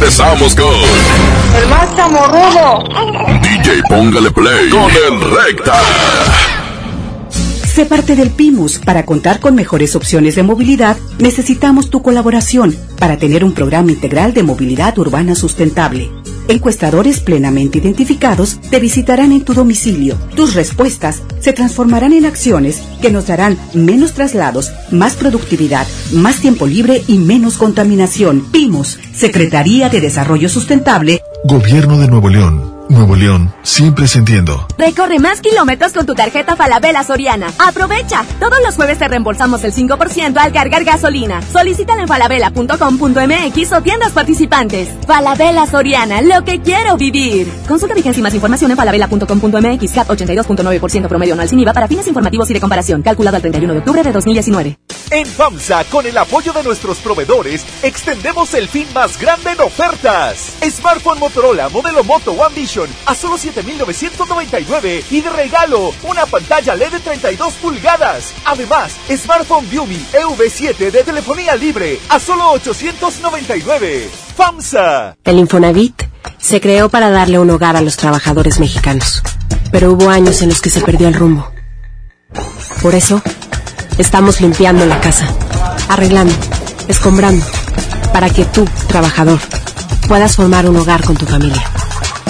Regresamos con El más chamorrudo. DJ Póngale Play con el Recta. Sé parte del PIMUS. Para contar con mejores opciones de movilidad, necesitamos tu colaboración para tener un programa integral de movilidad urbana sustentable. Encuestadores plenamente identificados te visitarán en tu domicilio. Tus respuestas se transformarán en acciones que nos darán menos traslados, más productividad, más tiempo libre y menos contaminación. PIMUS, Secretaría de Desarrollo Sustentable. Gobierno de Nuevo León. Nuevo León, siempre sintiendo. Recorre más kilómetros con tu tarjeta Falabella Soriana. ¡Aprovecha! Todos los jueves te reembolsamos el 5% al cargar gasolina. Solicítala en falabella.com.mx o tiendas participantes. Falabella Soriana, lo que quiero vivir. Consulta vigencia y más información en falabella.com.mx. CAT 82.9% promedio anual sin IVA para fines informativos y de comparación. Calculado al 31 de octubre de 2019. En FAMSA, con el apoyo de nuestros proveedores, extendemos el fin más grande en ofertas. Smartphone Motorola modelo Moto One A solo 7,999 y de regalo una pantalla LED de 32 pulgadas. Además, Smartphone Viumi EV7 de telefonía libre a solo 899. FAMSA. El Infonavit se creó para darle un hogar a los trabajadores mexicanos, pero hubo años en los que se perdió el rumbo. Por eso, estamos limpiando la casa, arreglando, escombrando, para que tú, trabajador, puedas formar un hogar con tu familia.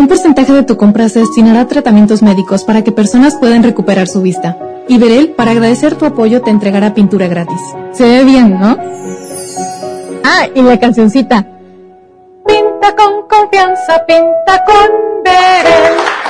Un porcentaje de tu compra se destinará a tratamientos médicos para que personas puedan recuperar su vista. Y Berel, para agradecer tu apoyo, te entregará pintura gratis. Se ve bien, ¿no? Ah, y la cancioncita. Pinta con confianza, pinta con Berel.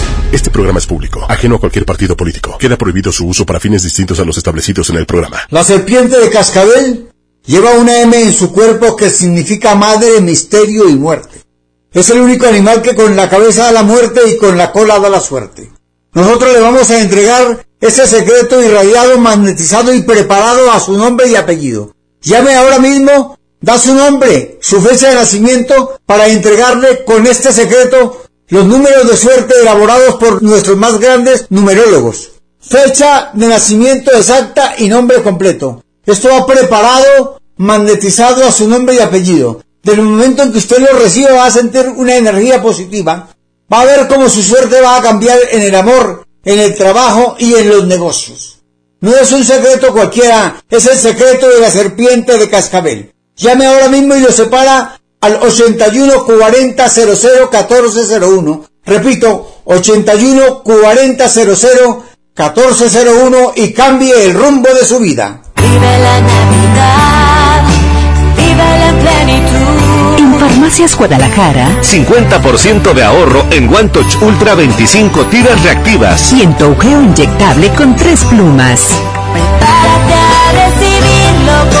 Este programa es público, ajeno a cualquier partido político. Queda prohibido su uso para fines distintos a los establecidos en el programa. La serpiente de cascabel lleva una M en su cuerpo que significa madre, misterio y muerte. Es el único animal que con la cabeza da la muerte y con la cola da la suerte. Nosotros le vamos a entregar ese secreto irradiado, magnetizado y preparado a su nombre y apellido. Llame ahora mismo, da su nombre, su fecha de nacimiento para entregarle con este secreto los números de suerte elaborados por nuestros más grandes numerólogos. Fecha de nacimiento exacta y nombre completo. Esto va preparado, magnetizado a su nombre y apellido. Del momento en que usted lo reciba va a sentir una energía positiva. Va a ver cómo su suerte va a cambiar en el amor, en el trabajo y en los negocios. No es un secreto cualquiera, es el secreto de la serpiente de cascabel. Llame ahora mismo y lo separa al 81 40 00 14 01. Repito, 81 40 00 14 01 y cambie el rumbo de su vida. Vive la Navidad, vive la plenitud. En Farmacias Guadalajara 50% de ahorro en One Touch Ultra 25 tiras reactivas. y en Toujeo inyectable con tres plumas. Prepárate a recibirlo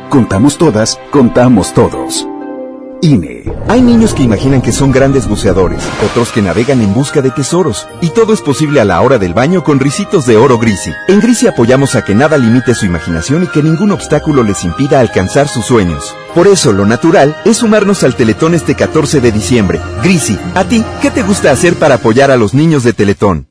Contamos todas, contamos todos. INE. Hay niños que imaginan que son grandes buceadores, otros que navegan en busca de tesoros, y todo es posible a la hora del baño con risitos de oro Grisi. En Grisi apoyamos a que nada limite su imaginación y que ningún obstáculo les impida alcanzar sus sueños. Por eso, lo natural es sumarnos al Teletón este 14 de diciembre. Grisi, ¿a ti qué te gusta hacer para apoyar a los niños de Teletón?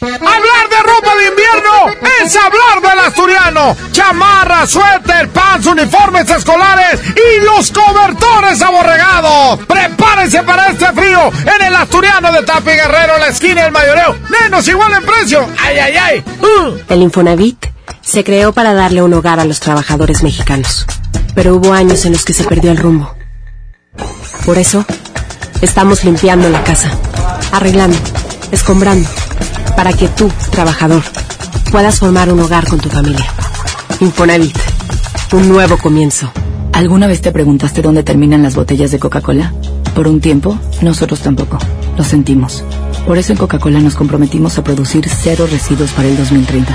Hablar de ropa de invierno es hablar del asturiano. Chamarra, suéter, pants, uniformes escolares y los cobertores aborregados. Prepárense para este frío en el asturiano de Tapi Guerrero, la esquina del mayoreo. Menos igual en precio. Ay, ay, ay. Uh. El Infonavit se creó para darle un hogar a los trabajadores mexicanos, pero hubo años en los que se perdió el rumbo. Por eso, estamos limpiando la casa, arreglando, escombrando, para que tú, trabajador, puedas formar un hogar con tu familia. Infonavit, un nuevo comienzo. ¿Alguna vez te preguntaste dónde terminan las botellas de Coca-Cola? Por un tiempo, nosotros tampoco. Lo sentimos. Por eso en Coca-Cola nos comprometimos a producir cero residuos para el 2030.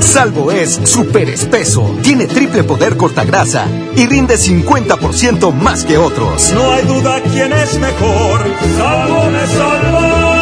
Salvo es súper espeso, tiene triple poder cortagrasa y rinde 50% más que otros. No hay duda quién es mejor, salvo me salva.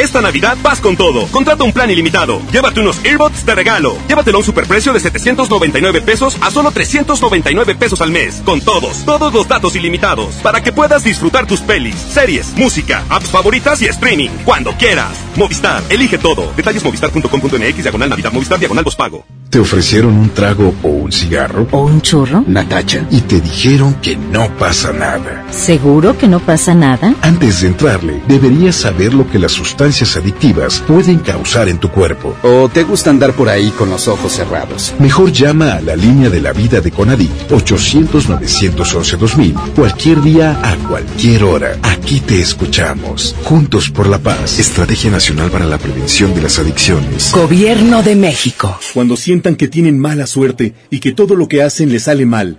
Esta Navidad vas con todo. Contrata un plan ilimitado. Llévate unos earbuds de regalo. Llévatelo a un superprecio de 799 pesos a solo 399 pesos al mes. Con todos, todos los datos ilimitados. Para que puedas disfrutar tus pelis, series, música, apps favoritas y streaming. Cuando quieras. Movistar, elige todo. Detalles movistar.com.mx, diagonal Navidad, Movistar, diagonal pago. ¿Te ofrecieron un trago o un cigarro? ¿O un churro? Natacha. Y te dijeron que no pasa nada. ¿Seguro que no pasa nada? Antes de entrarle, deberías saber lo que las sustancias adictivas pueden causar en tu cuerpo. ¿O te gusta andar por ahí con los ojos cerrados? Mejor llama a la línea de la vida de Conadic 800-911-2000 cualquier día a cualquier hora. Aquí te escuchamos. Juntos por la paz. Estrategia Nacional para la Prevención de las Adicciones. Gobierno de México. Cuando sientan que tienen mala suerte y que todo lo que hacen les sale mal,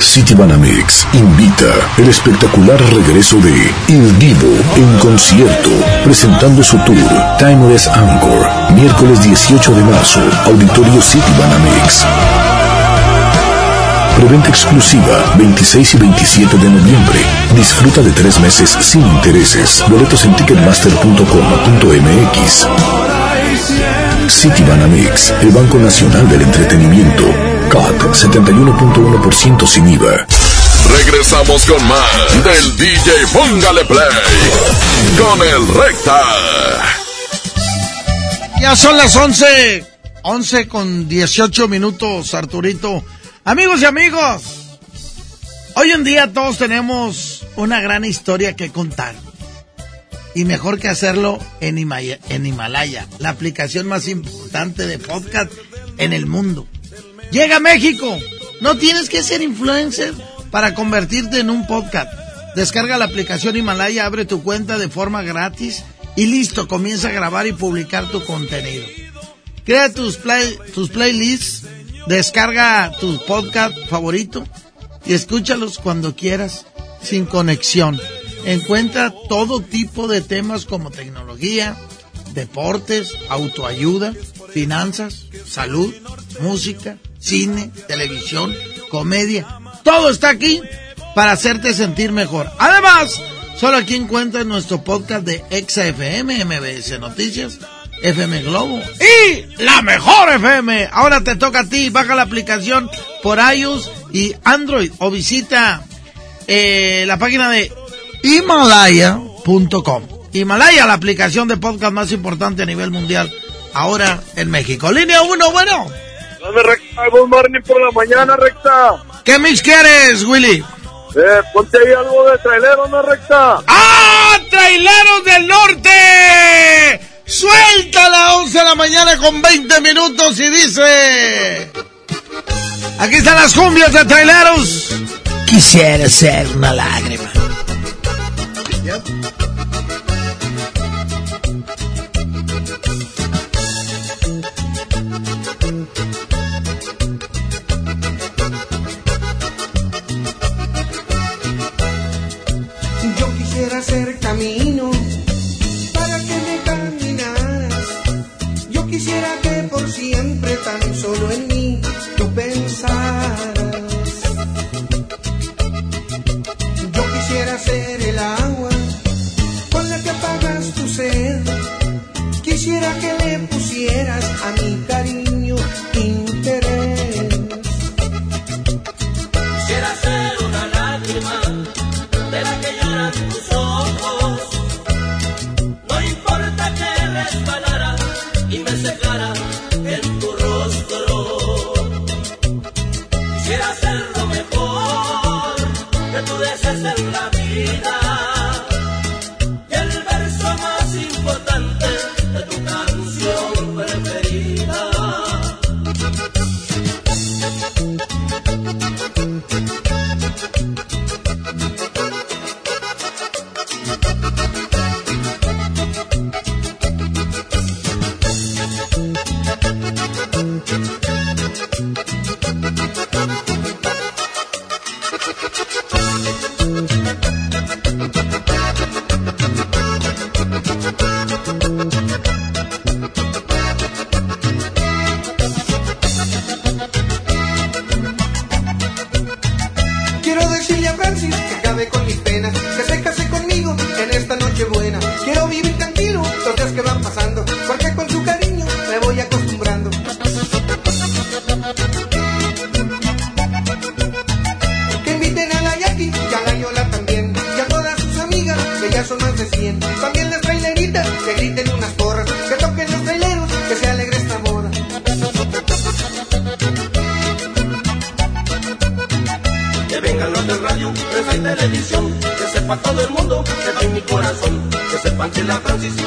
Citibanamex invita el espectacular regreso de Il Divo en concierto, presentando su tour Timeless Anchor, miércoles 18 de marzo, Auditorio Citibanamex. Preventa exclusiva 26 y 27 de noviembre. Disfruta de tres meses sin intereses. Boletos en ticketmaster.com.mx. Citibanamex, el Banco Nacional del Entretenimiento. COT 71.1% sin IVA. Regresamos con más del DJ Póngale Play con el Recta. Ya son las 11, 11 con 18 minutos, Arturito. Amigos y amigos, hoy en día todos tenemos una gran historia que contar. Y mejor que hacerlo en Himalaya, en Himalaya, la aplicación más importante de podcast en el mundo. Llega a México. No tienes que ser influencer para convertirte en un podcast. Descarga la aplicación Himalaya, abre tu cuenta de forma gratis y listo, comienza a grabar y publicar tu contenido. Crea tus, play, tus playlists, descarga tu podcast favorito y escúchalos cuando quieras, sin conexión. Encuentra todo tipo de temas como tecnología, deportes, autoayuda, finanzas, salud, música, cine, televisión, comedia. Todo está aquí para hacerte sentir mejor. Además, solo aquí encuentras nuestro podcast de ExaFM, MBS Noticias, FM Globo y la mejor FM. Ahora te toca a ti. Baja la aplicación por iOS y Android o visita eh, la página de Himalaya.com. Himalaya, la aplicación de podcast más importante a nivel mundial ahora en México. Línea 1, bueno. Dame recta, good morning por la mañana, recta. ¿Qué mix quieres, Willy? Eh, ponte ahí algo de traileros, ¿no, recta? ¡Ah! ¡Traileros del Norte! Suelta a las 11 de la mañana con 20 minutos y dice... Aquí están las cumbias de traileros. Quisiera ser una lágrima tan solo en mí tu pensar.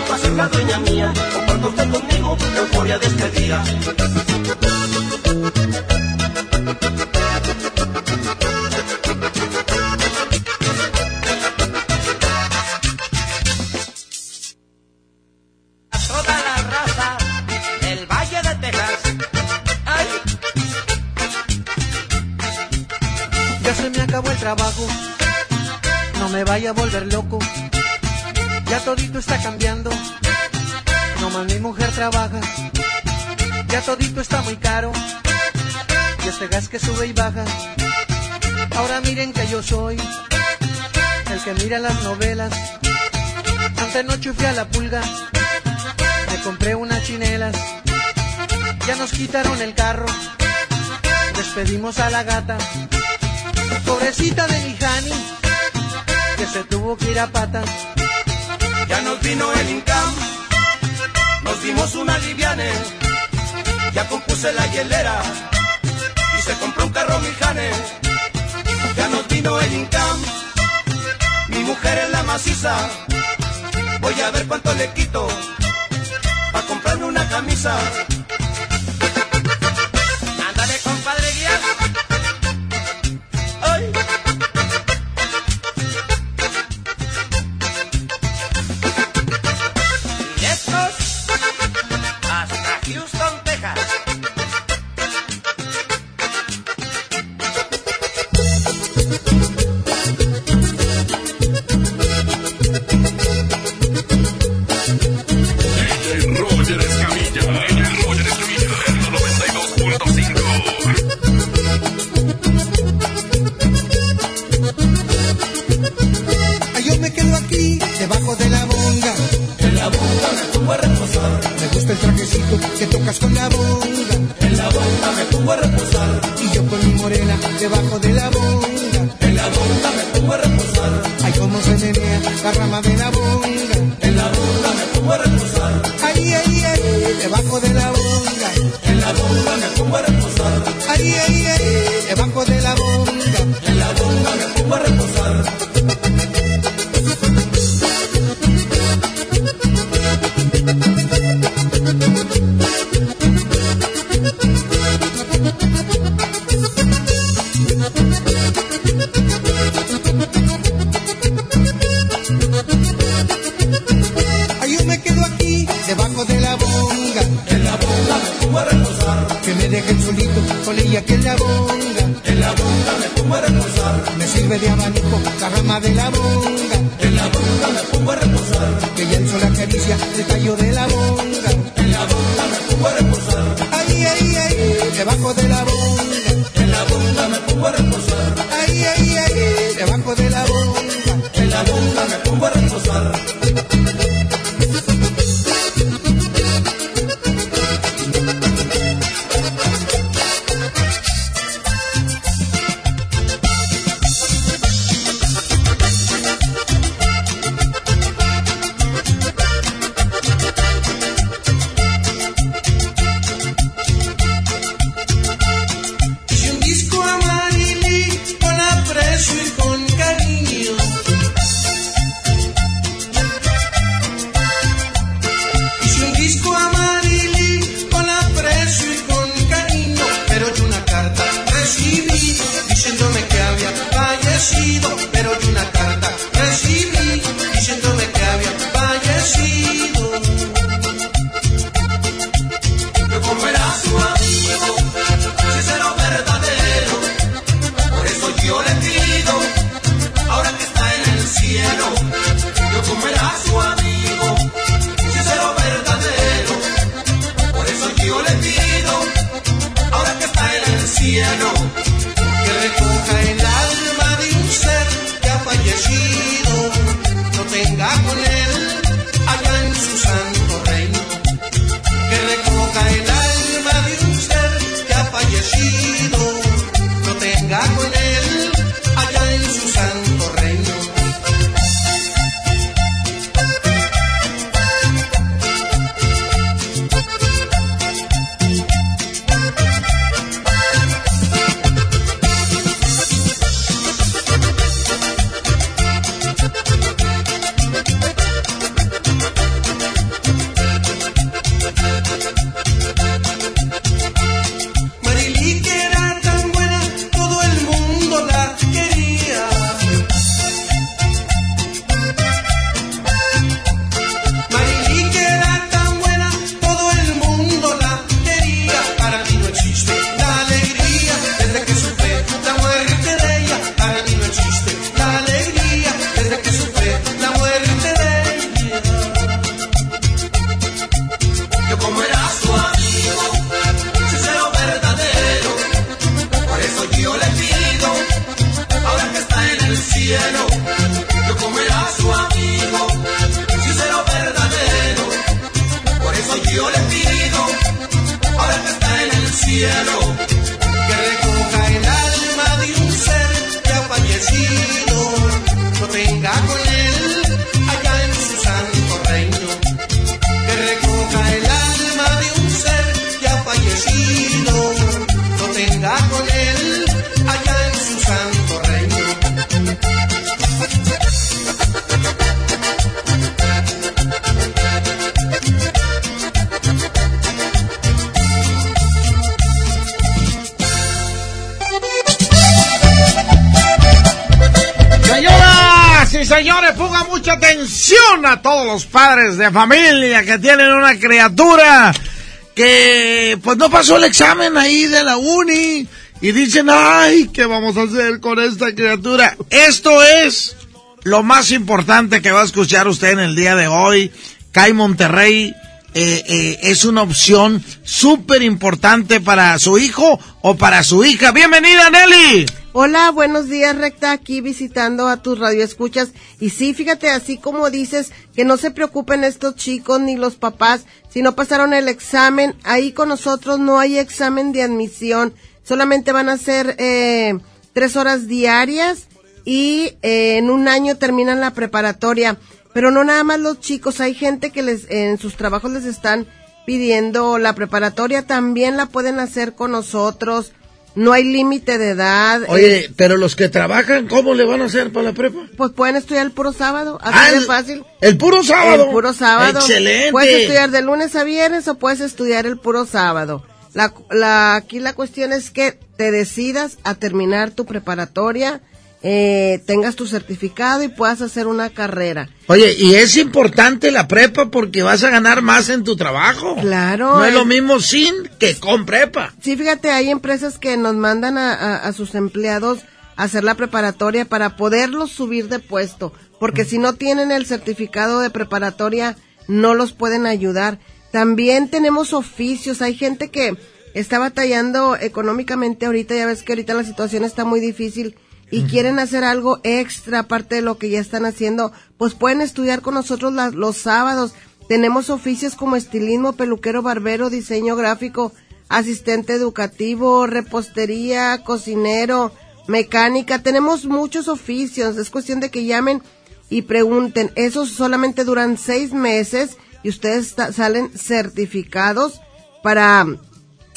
va ser la dueña mía. Comparta usted conmigo la euforia de este día. Toda la raza del Valle de Texas. Ya se me acabó el trabajo, no me vaya a volver loco todito está cambiando. Nomás mi mujer trabaja, ya todito está muy caro. Y este gas que sube y baja, ahora miren que yo soy el que mira las novelas. Antes no fui a la pulga, me compré unas chinelas. Ya nos quitaron el carro, despedimos a la gata. Pobrecita de mi Jani, que se tuvo que ir a patas vino el Incam, nos dimos una liviane, ya compuse la hielera y se compró un carro Mijanes. Ya nos vino el Incam, mi mujer es la maciza, voy a ver cuánto le quito, pa' comprarme una camisa. Padres de familia que tienen una criatura que pues no pasó el examen ahí de la uni y dicen, ay, ¿qué vamos a hacer con esta criatura? Esto es lo más importante que va a escuchar usted en el día de hoy. CAI Monterrey eh, eh, es una opción súper importante para su hijo o para su hija. Bienvenida, Nelly. Hola, buenos días, Recta, aquí visitando a tus radioescuchas. Y sí, fíjate, así como dices, que no se preocupen estos chicos ni los papás si no pasaron el examen. Ahí con nosotros no hay examen de admisión, solamente van a ser eh, tres horas diarias y eh, en un año terminan la preparatoria. Pero no nada más los chicos, hay gente que les en sus trabajos les están pidiendo la preparatoria, también la pueden hacer con nosotros. No hay límite de edad. Oye, eh, pero los que trabajan, ¿cómo le van a hacer para la prepa? pues pueden estudiar el puro sábado, así Ah, de fácil. el puro sábado. El puro sábado. Excelente. Puedes estudiar de lunes a viernes o puedes estudiar el puro sábado. La, la, aquí la cuestión es que te decidas a terminar tu preparatoria eh, tengas tu certificado y puedas hacer una carrera. Oye, y es importante la prepa porque vas a ganar más en tu trabajo. Claro. No es lo mismo sin que con prepa. Sí, fíjate, hay empresas que nos mandan a, a- a sus empleados a hacer la preparatoria para poderlos subir de puesto, porque si no tienen el certificado de preparatoria, no los pueden ayudar. También tenemos oficios, hay gente que está batallando económicamente ahorita, ya ves que ahorita la situación está muy difícil y quieren hacer algo extra aparte de lo que ya están haciendo, pues pueden estudiar con nosotros la- los sábados. Tenemos oficios como estilismo, peluquero, barbero, diseño gráfico, asistente educativo, repostería, cocinero, mecánica. Tenemos muchos oficios. Es cuestión de que llamen y pregunten. Esos solamente duran seis meses y ustedes salen certificados para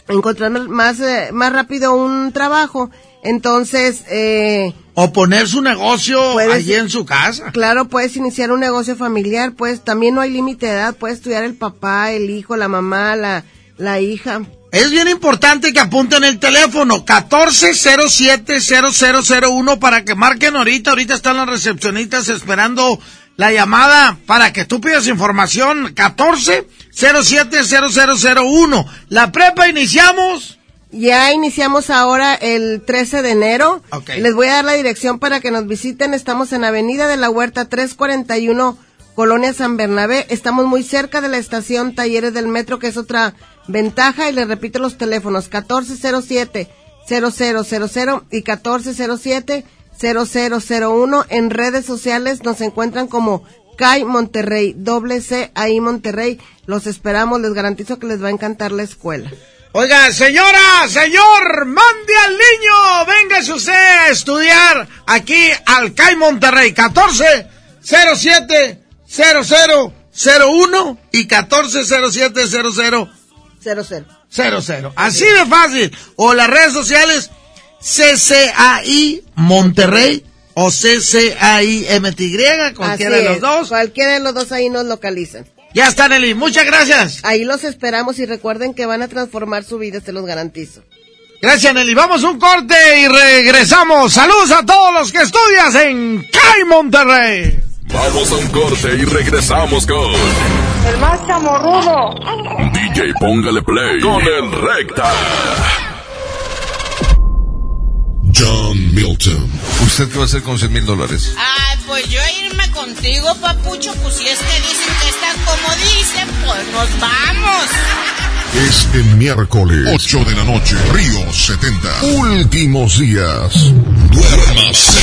encontrar más, eh, más rápido un trabajo. Entonces, eh, O poner su negocio Puedes- allí en su casa. Claro, puedes iniciar un negocio familiar, pues también no hay límite de edad, puedes estudiar el papá, el hijo, la mamá, la, la hija. Es bien importante que apunten el teléfono 14070001 para que marquen ahorita. Ahorita están las recepcionistas esperando la llamada para que tú pidas información. 14070001. La prepa iniciamos. Ya iniciamos ahora el 13 de enero. Ok. Les voy a dar la dirección para que nos visiten. Estamos en Avenida de la Huerta 341, Colonia San Bernabé. Estamos muy cerca de la estación Talleres del Metro, que es otra ventaja. Y les repito los teléfonos 1407 0000 y 1407 0001. En redes sociales nos encuentran como CAI Monterrey, doble C ahí Monterrey. Los esperamos, les garantizo que les va a encantar la escuela. Oiga, señora, señor, mande al niño. Véngase usted a estudiar aquí al CAI Monterrey. 14 07 0001 y 14 07 00 00. 00. Así de fácil. O las redes sociales CCAI Monterrey o CCAI MTY, cualquiera Así de los es, dos. Cualquiera de los dos ahí nos localizan. Ya está, Nelly. Muchas gracias. Ahí los esperamos y recuerden que van a transformar su vida, se los garantizo. Gracias, Nelly. Vamos a un corte y regresamos. Saludos a todos los que estudias en CAI Monterrey. Vamos a un corte y regresamos con El más chamorrudo. DJ Póngale Play con el Recta. John Milton. ¿Usted qué va a hacer con 100 mil dólares? Ay, pues yo irme contigo, papucho, pues si es que dicen que están como dicen, pues nos vamos. Este miércoles, 8 de la noche, Río 70. Últimos días. Duérmase.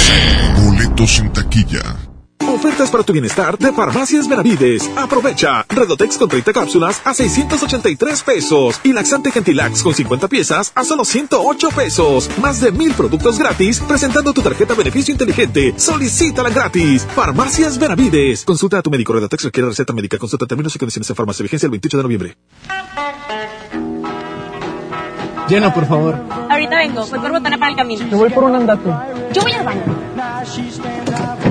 Boletos en taquilla. Ofertas para tu bienestar de Farmacias Benavides. Aprovecha. Redotex con 30 cápsulas a 683 pesos. Y laxante Gentilax con 50 piezas a solo 108 pesos. Más de mil productos gratis presentando tu tarjeta beneficio inteligente. Solicítala gratis. Farmacias Benavides. Consulta a tu médico. Redotex requiere receta médica. Consulta términos y condiciones en farmacia. Vigencia el 28 de noviembre. Llena, por favor. Ahorita vengo, voy por botana para el camino. Yo voy por un andate. Yo voy al baño.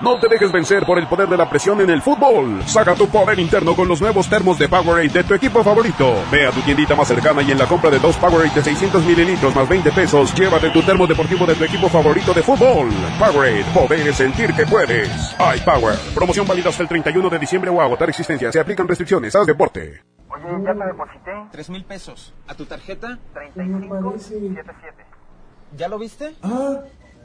No te dejes vencer por el poder de la presión en el fútbol. Saca tu poder interno con los nuevos termos de Powerade de tu equipo favorito. Ve a tu tiendita más cercana y en la compra de dos Powerade de 600 mililitros más 20 pesos, llévate tu termo deportivo de tu equipo favorito de fútbol. Powerade, poder sentir que puedes. iPower, promoción válida hasta el 31 de diciembre o agotar existencia. Se aplican restricciones. Haz deporte. Oye, ya te deposité. Tres mil pesos. ¿A tu tarjeta? 3577. ¿Ya lo viste? Ah,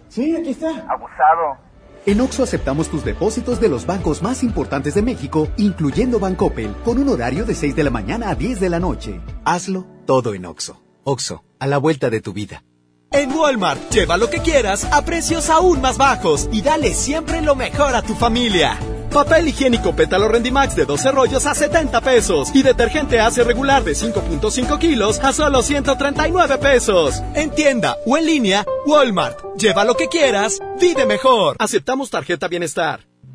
sí, aquí está. Abusado. En Oxo aceptamos tus depósitos de los bancos más importantes de México, incluyendo Bancoppel, con un horario de 6 de la mañana a 10 de la noche. Hazlo todo en Oxo. Oxo, a la vuelta de tu vida. En Walmart, lleva lo que quieras a precios aún más bajos y dale siempre lo mejor a tu familia. Papel higiénico pétalo Rendimax de 12 rollos a 70 pesos y detergente Ace regular de 5.5 kilos a solo 139 pesos. En tienda o en línea, Walmart. Lleva lo que quieras, vive mejor. Aceptamos tarjeta bienestar.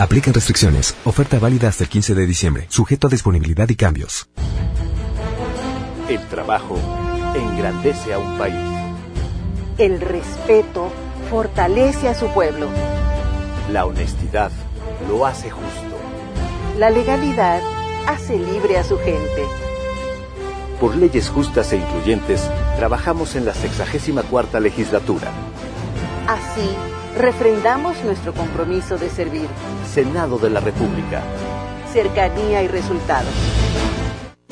Aplican restricciones. Oferta válida hasta el 15 de diciembre. Sujeto a disponibilidad y cambios. El trabajo engrandece a un país. El respeto fortalece a su pueblo. La honestidad lo hace justo. La legalidad hace libre a su gente. Por leyes justas e incluyentes, trabajamos en la 64 legislatura. Así, refrendamos nuestro compromiso de servir. Senado de la República. Cercanía y resultados.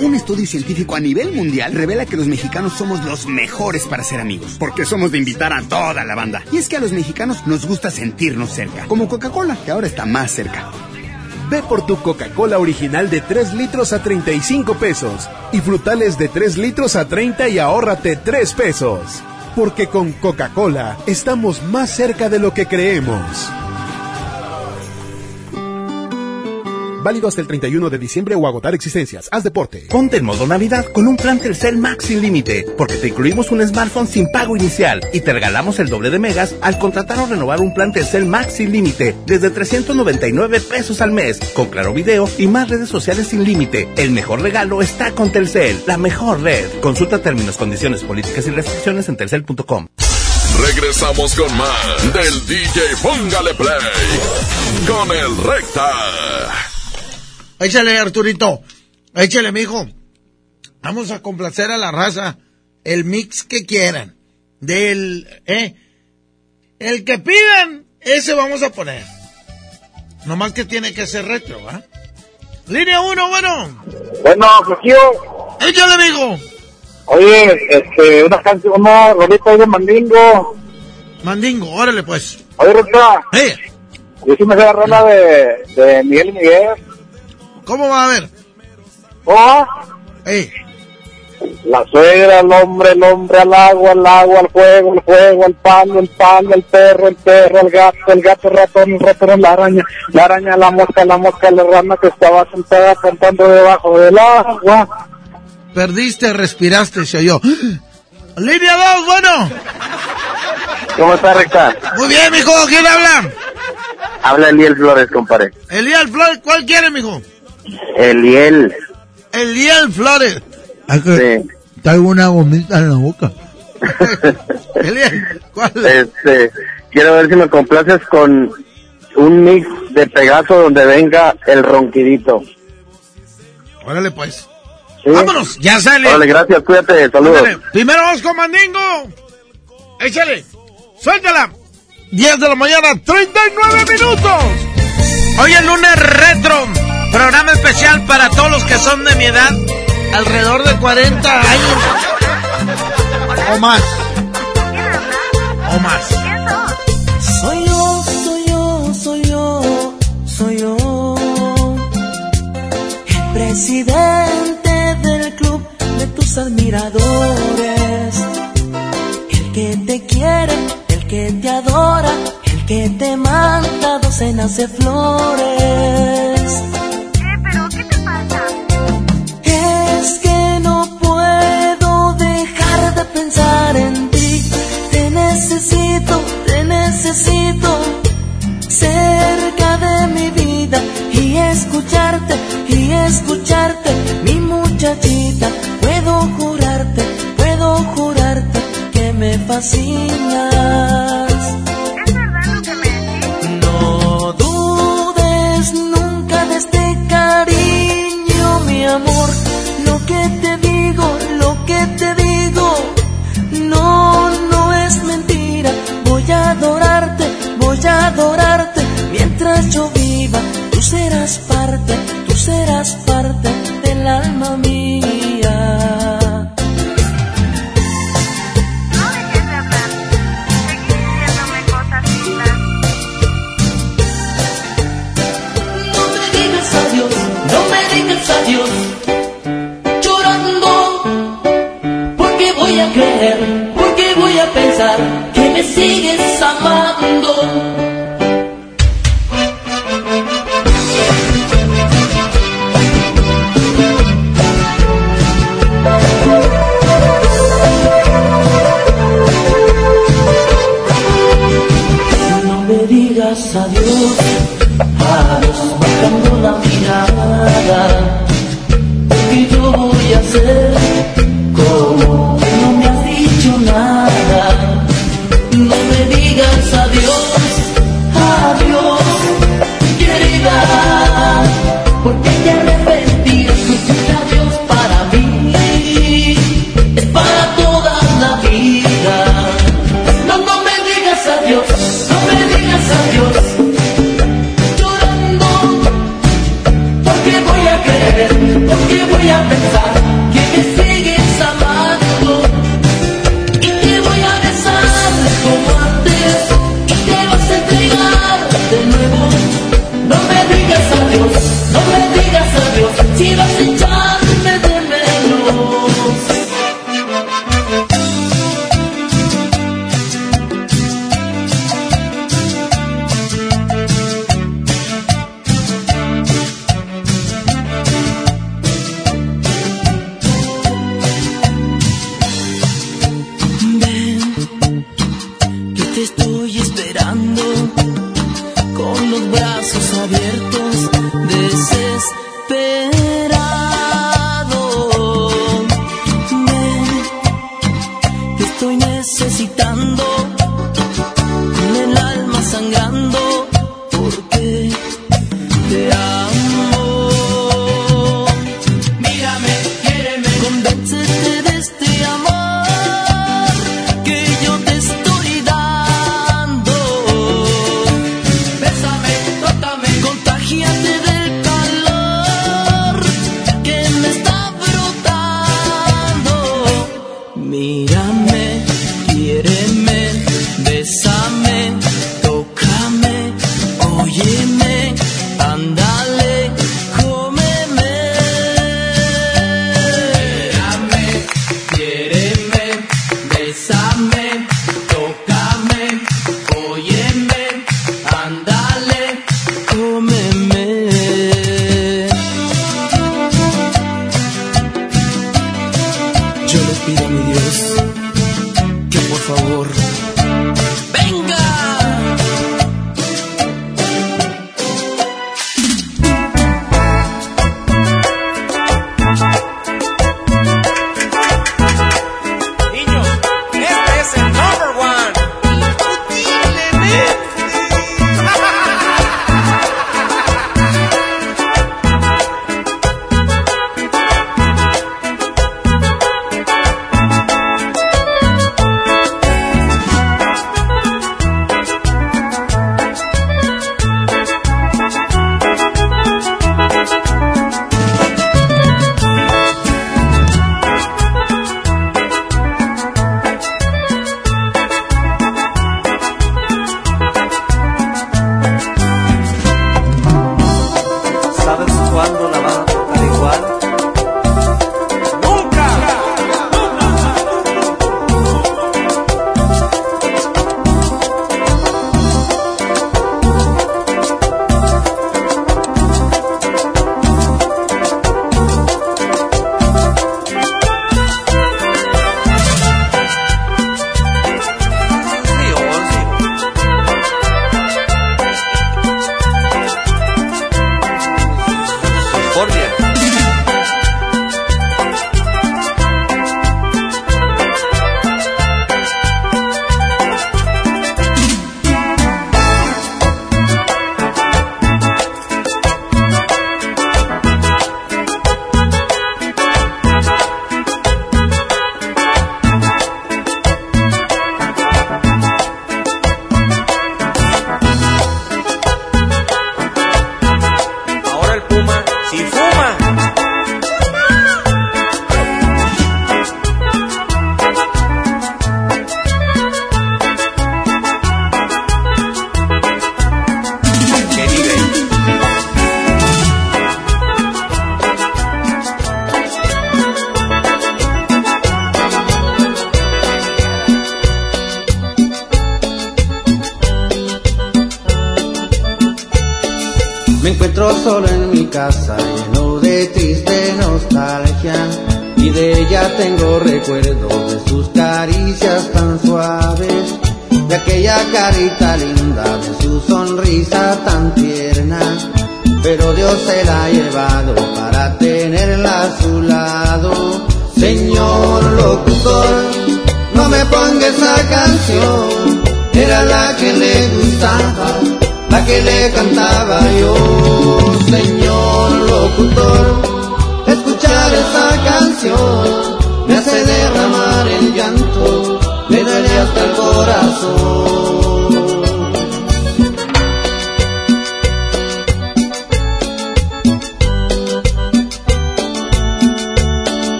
Un estudio científico a nivel mundial revela que los mexicanos somos los mejores para ser amigos, porque somos de invitar a toda la banda. Y es que a los mexicanos nos gusta sentirnos cerca, como Coca-Cola, que ahora está más cerca. Ve por tu Coca-Cola original de 3 litros a 35 pesos y frutales de 3 litros a 30 y ahórrate 3 pesos. Porque con Coca-Cola estamos más cerca de lo que creemos. Válido hasta el 31 de diciembre o agotar existencias. Haz deporte. Ponte en modo Navidad con un plan Telcel Max sin límite, porque te incluimos un smartphone sin pago inicial y te regalamos el doble de megas al contratar o renovar un plan Telcel Max sin límite desde 399 pesos al mes, con claro video y más redes sociales sin límite. El mejor regalo está con Telcel, la mejor red. Consulta términos, condiciones, políticas y restricciones en telcel.com. Regresamos con más del DJ Póngale Play con el Recta. Échale, Arturito. Échale, mijo. Vamos a complacer a la raza. El mix que quieran. Del, eh. El que pidan, ese vamos a poner. Nomás que tiene que ser retro, ¿ah? Línea 1, bueno. Bueno, Sergio. Échale, mijo. Oye, este, una canción, una rolita de Mandingo. Mandingo, órale pues. Oye, Rita. Eh. Yo sí me sé la rola de, de Miguel y Miguel. ¿Cómo va a ver? ¿Oh? Ey. La suegra, el hombre, el hombre, al agua, el agua, al fuego, el fuego, el pan, el pan, el perro, el perro, el gato, el gato, el ratón, el ratón, la araña, la araña, la mosca, la mosca, la rana que estaba sentada cantando debajo del agua. Perdiste, respiraste, se oyó. Línea 2, bueno. ¿Cómo está, Recta? Muy bien, mijo, ¿quién habla? Habla Eliel Flores, compadre. Eliel Flores, ¿cuál quiere, mijo? Eliel. Eliel Flores. Sí. Traigo una gomita en la boca. Eliel, ¿cuál? Este, quiero ver si me complaces con un mix de Pegaso donde venga el ronquidito. Órale, pues. Vámonos, ya sale. Órale, gracias, cuídate, saludos. Ándale, Primero vamos con Mandingo. Échale, suéltala. 10 de la mañana, 39 minutos. Hoy el lunes retro, Programa especial para todos los que son de mi edad, alrededor de 40 años. O más. O más. Soy yo, soy yo, soy yo, soy yo. El presidente del club de tus admiradores. El que te quiere, el que te adora, el que te manda docenas de flores. necesito, te necesito cerca de mi vida y escucharte, y escucharte, mi muchachita, puedo jurarte, puedo jurarte que me fascina.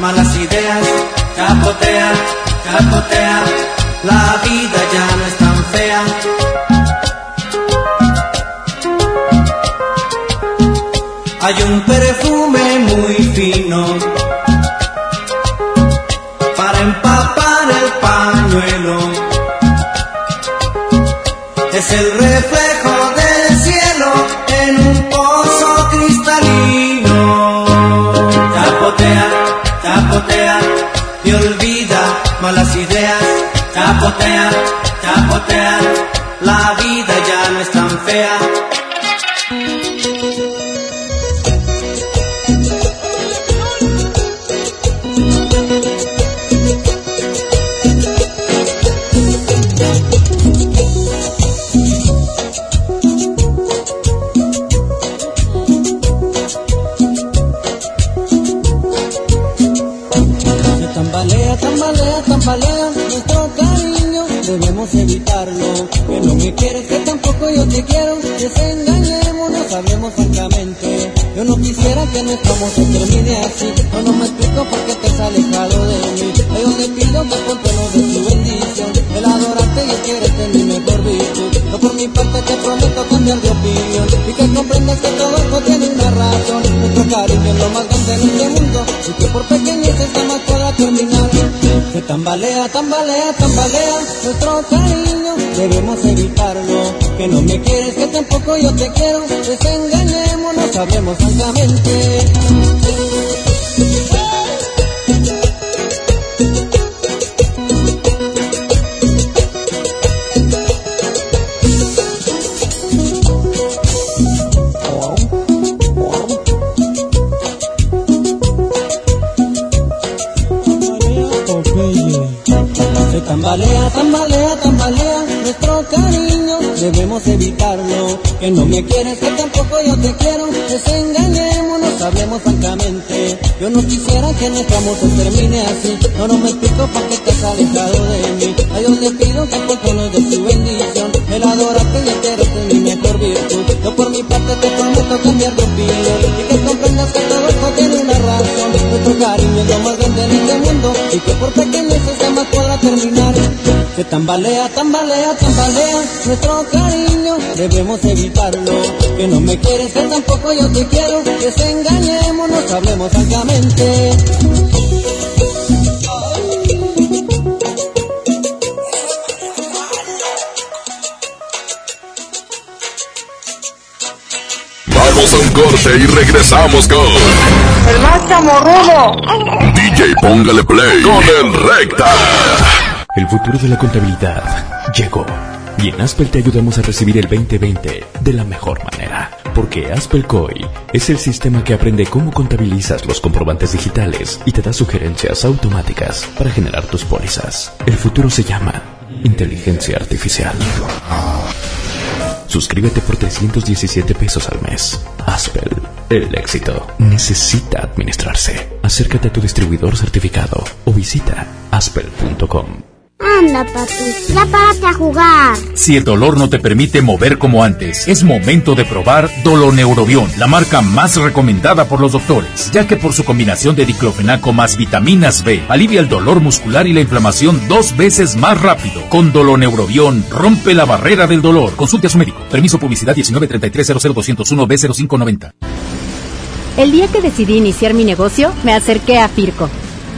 Malas ideas. Chapotero, chapotero tá tambalea, tambalea, nuestro cariño. Debemos evitarlo. Que no me quieres, que tampoco yo te quiero. Desengañémonos, hablemos francamente. No quisiera que nuestro amor se termine así. No, no me explico por qué te has alejado de mí. A Dios le pido que por de su bendición. El adorarte y quererte mi mejor virtud. Yo por mi parte te prometo cambiar de opinión. Y que comprendas que todo esto tiene una razón. Nuestro cariño es lo más grande en este mundo. Y que por pequeñeces jamás podrá terminar. Se tambalea, tambalea, tambalea nuestro cariño, debemos evitarlo. Que no me quieres, que tampoco yo te quiero. Desengañémonos, hablemos francamente. Vamos a un corte y regresamos con El más chamorrudo. DJ Póngale Play con el Recta. El futuro de la contabilidad llegó. Y en Aspel te ayudamos a recibir el 2020 de la mejor manera. Porque Aspel COI es el sistema que aprende cómo contabilizas los comprobantes digitales y te da sugerencias automáticas para generar tus pólizas. El futuro se llama inteligencia artificial. Suscríbete por 317 pesos al mes. Aspel, El éxito necesita administrarse. Acércate a tu distribuidor certificado o visita aspel.com. Anda, papi, ya párate a jugar. Si el dolor no te permite mover como antes, es momento de probar Doloneurobion, la marca más recomendada por los doctores, ya que por su combinación de diclofenaco más vitaminas B, alivia el dolor muscular y la inflamación dos veces más rápido. Con Doloneurobion, rompe la barrera del dolor. Consulte a su médico. Permiso publicidad 193300201 B0590. El día que decidí iniciar mi negocio, me acerqué a Firco.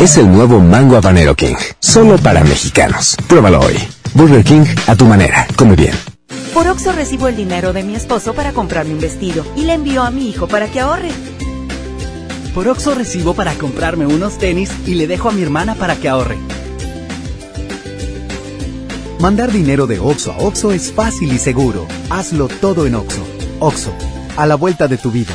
Es el nuevo Mango Habanero King. Solo para mexicanos. Pruébalo hoy. Burger King a tu manera. Come bien. Por Oxo recibo el dinero de mi esposo para comprarme un vestido y le envío a mi hijo para que ahorre. Por Oxo recibo para comprarme unos tenis y le dejo a mi hermana para que ahorre. Mandar dinero de Oxo a Oxo es fácil y seguro. Hazlo todo en Oxo. Oxo, a la vuelta de tu vida.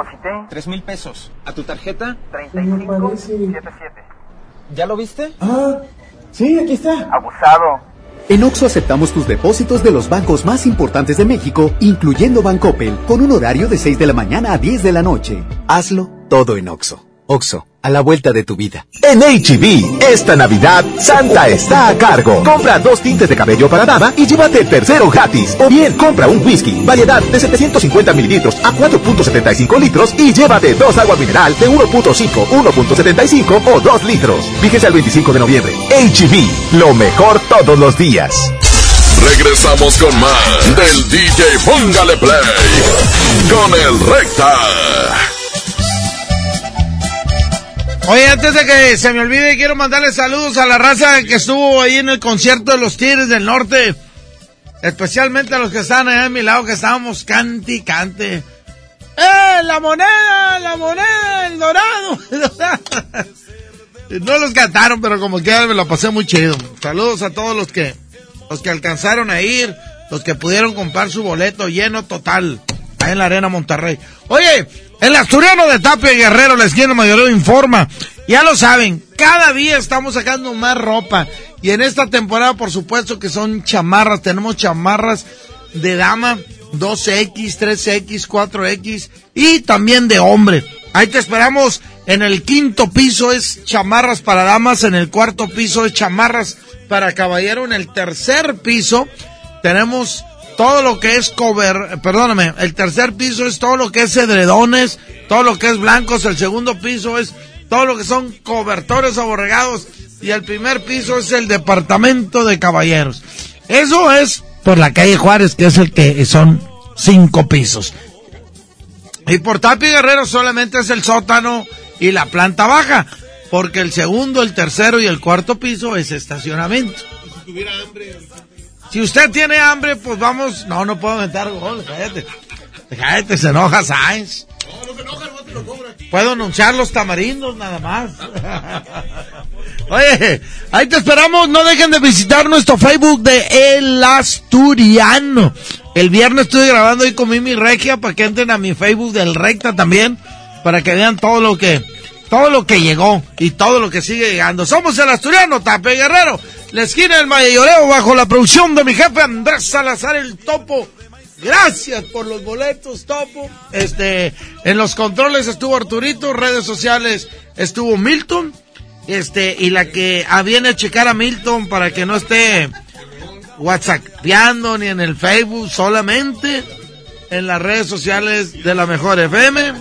deposité. Tres mil pesos. ¿A tu tarjeta? 3577. ¿Ya lo viste? Ah, sí, aquí está. Abusado. En Oxo aceptamos tus depósitos de los bancos más importantes de México, incluyendo Bancoppel, con un horario de 6 de la mañana a 10 de la noche. Hazlo todo en Oxo. Oxo, a la vuelta de tu vida. En HB, esta Navidad, Santa está a cargo. Compra dos tintes de cabello para dama y llévate el tercero gratis. O bien, compra un whisky, variedad de 750 mililitros a 4.75 litros y llévate dos agua mineral de 1.5, 1.75 o 2 litros. Fíjese al 25 de noviembre. HB, lo mejor todos los días. Regresamos con más del DJ Póngale Play con el Recta. Oye, antes de que se me olvide, quiero mandarle saludos a la raza que estuvo ahí en el concierto de los Tigres del Norte. Especialmente a los que están allá a mi lado, que estábamos cante y cante. ¡Eh, la moneda, la moneda, el dorado! no los cantaron, pero como quiera me lo pasé muy chido. Saludos a todos los que, los que alcanzaron a ir, los que pudieron comprar su boleto lleno total, ahí en la Arena Monterrey. Oye, el asturiano de Tapia Guerrero, la esquina mayoreo informa. Ya lo saben, cada día estamos sacando más ropa. Y en esta temporada, por supuesto que son chamarras. Tenemos chamarras de dama, 2X, 3X, 4X y también de hombre. Ahí te esperamos en el quinto piso es chamarras para damas, en el cuarto piso es chamarras para caballero, en el tercer piso tenemos todo lo que es cover, perdóname, el tercer piso es todo lo que es edredones, todo lo que es blancos, el segundo piso es todo lo que son cobertores aborregados y el primer piso es el departamento de caballeros. Eso es por la calle Juárez, que es el que son cinco pisos. Y por Tapi Guerrero solamente es el sótano y la planta baja, porque el segundo, el tercero y el cuarto piso es estacionamiento. Si usted tiene hambre, pues vamos. No, no puedo meter gol, cállate. Cállate, se enoja Sainz. Puedo anunciar los tamarindos nada más. Oye, ahí te esperamos. No dejen de visitar nuestro Facebook de El Asturiano. El viernes estuve grabando ahí con Mimi Regia para que entren a mi Facebook del Recta también. Para que vean todo lo que, todo lo que llegó y todo lo que sigue llegando. Somos El Asturiano, Tape Guerrero. La esquina del mayoreo bajo la producción de mi jefe Andrés Salazar el Topo. Gracias por los boletos, Topo. Este, en los controles estuvo Arturito, redes sociales estuvo Milton. Este, y la que viene a checar a Milton para que no esté whatsappeando ni en el Facebook, solamente en las redes sociales de la mejor FM.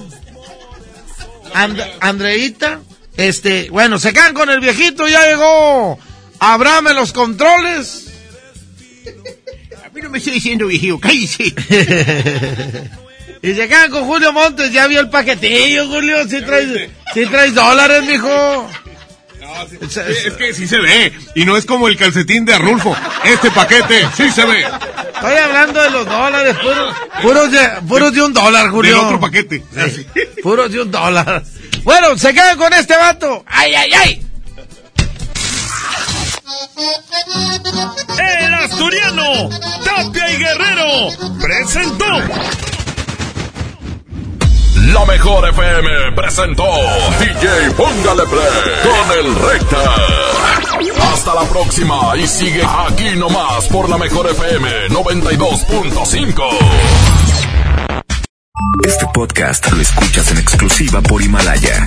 And, Andreita, este, bueno, se quedan con el viejito, ya llegó Abraham en los controles. A mí no me estoy diciendo viejito, cállese. y se quedan con Julio Montes, ya vio el paquetillo, Julio, si traes, si traes dólares, mijo. Es, es que sí se ve. Y no es como el calcetín de Arnulfo. Este paquete sí se ve. Estoy hablando de los dólares, puros, puros, de, puros de un dólar, Julio. Del otro paquete. Sí, puros de un dólar. Bueno, se quedan con este vato. ¡Ay, ay, ay! El asturiano, Tapia y Guerrero, presentó. La mejor FM presentó DJ Póngale Play con el Recta. Hasta la próxima y sigue aquí nomás por la mejor FM 92.5. Este podcast lo escuchas en exclusiva por Himalaya.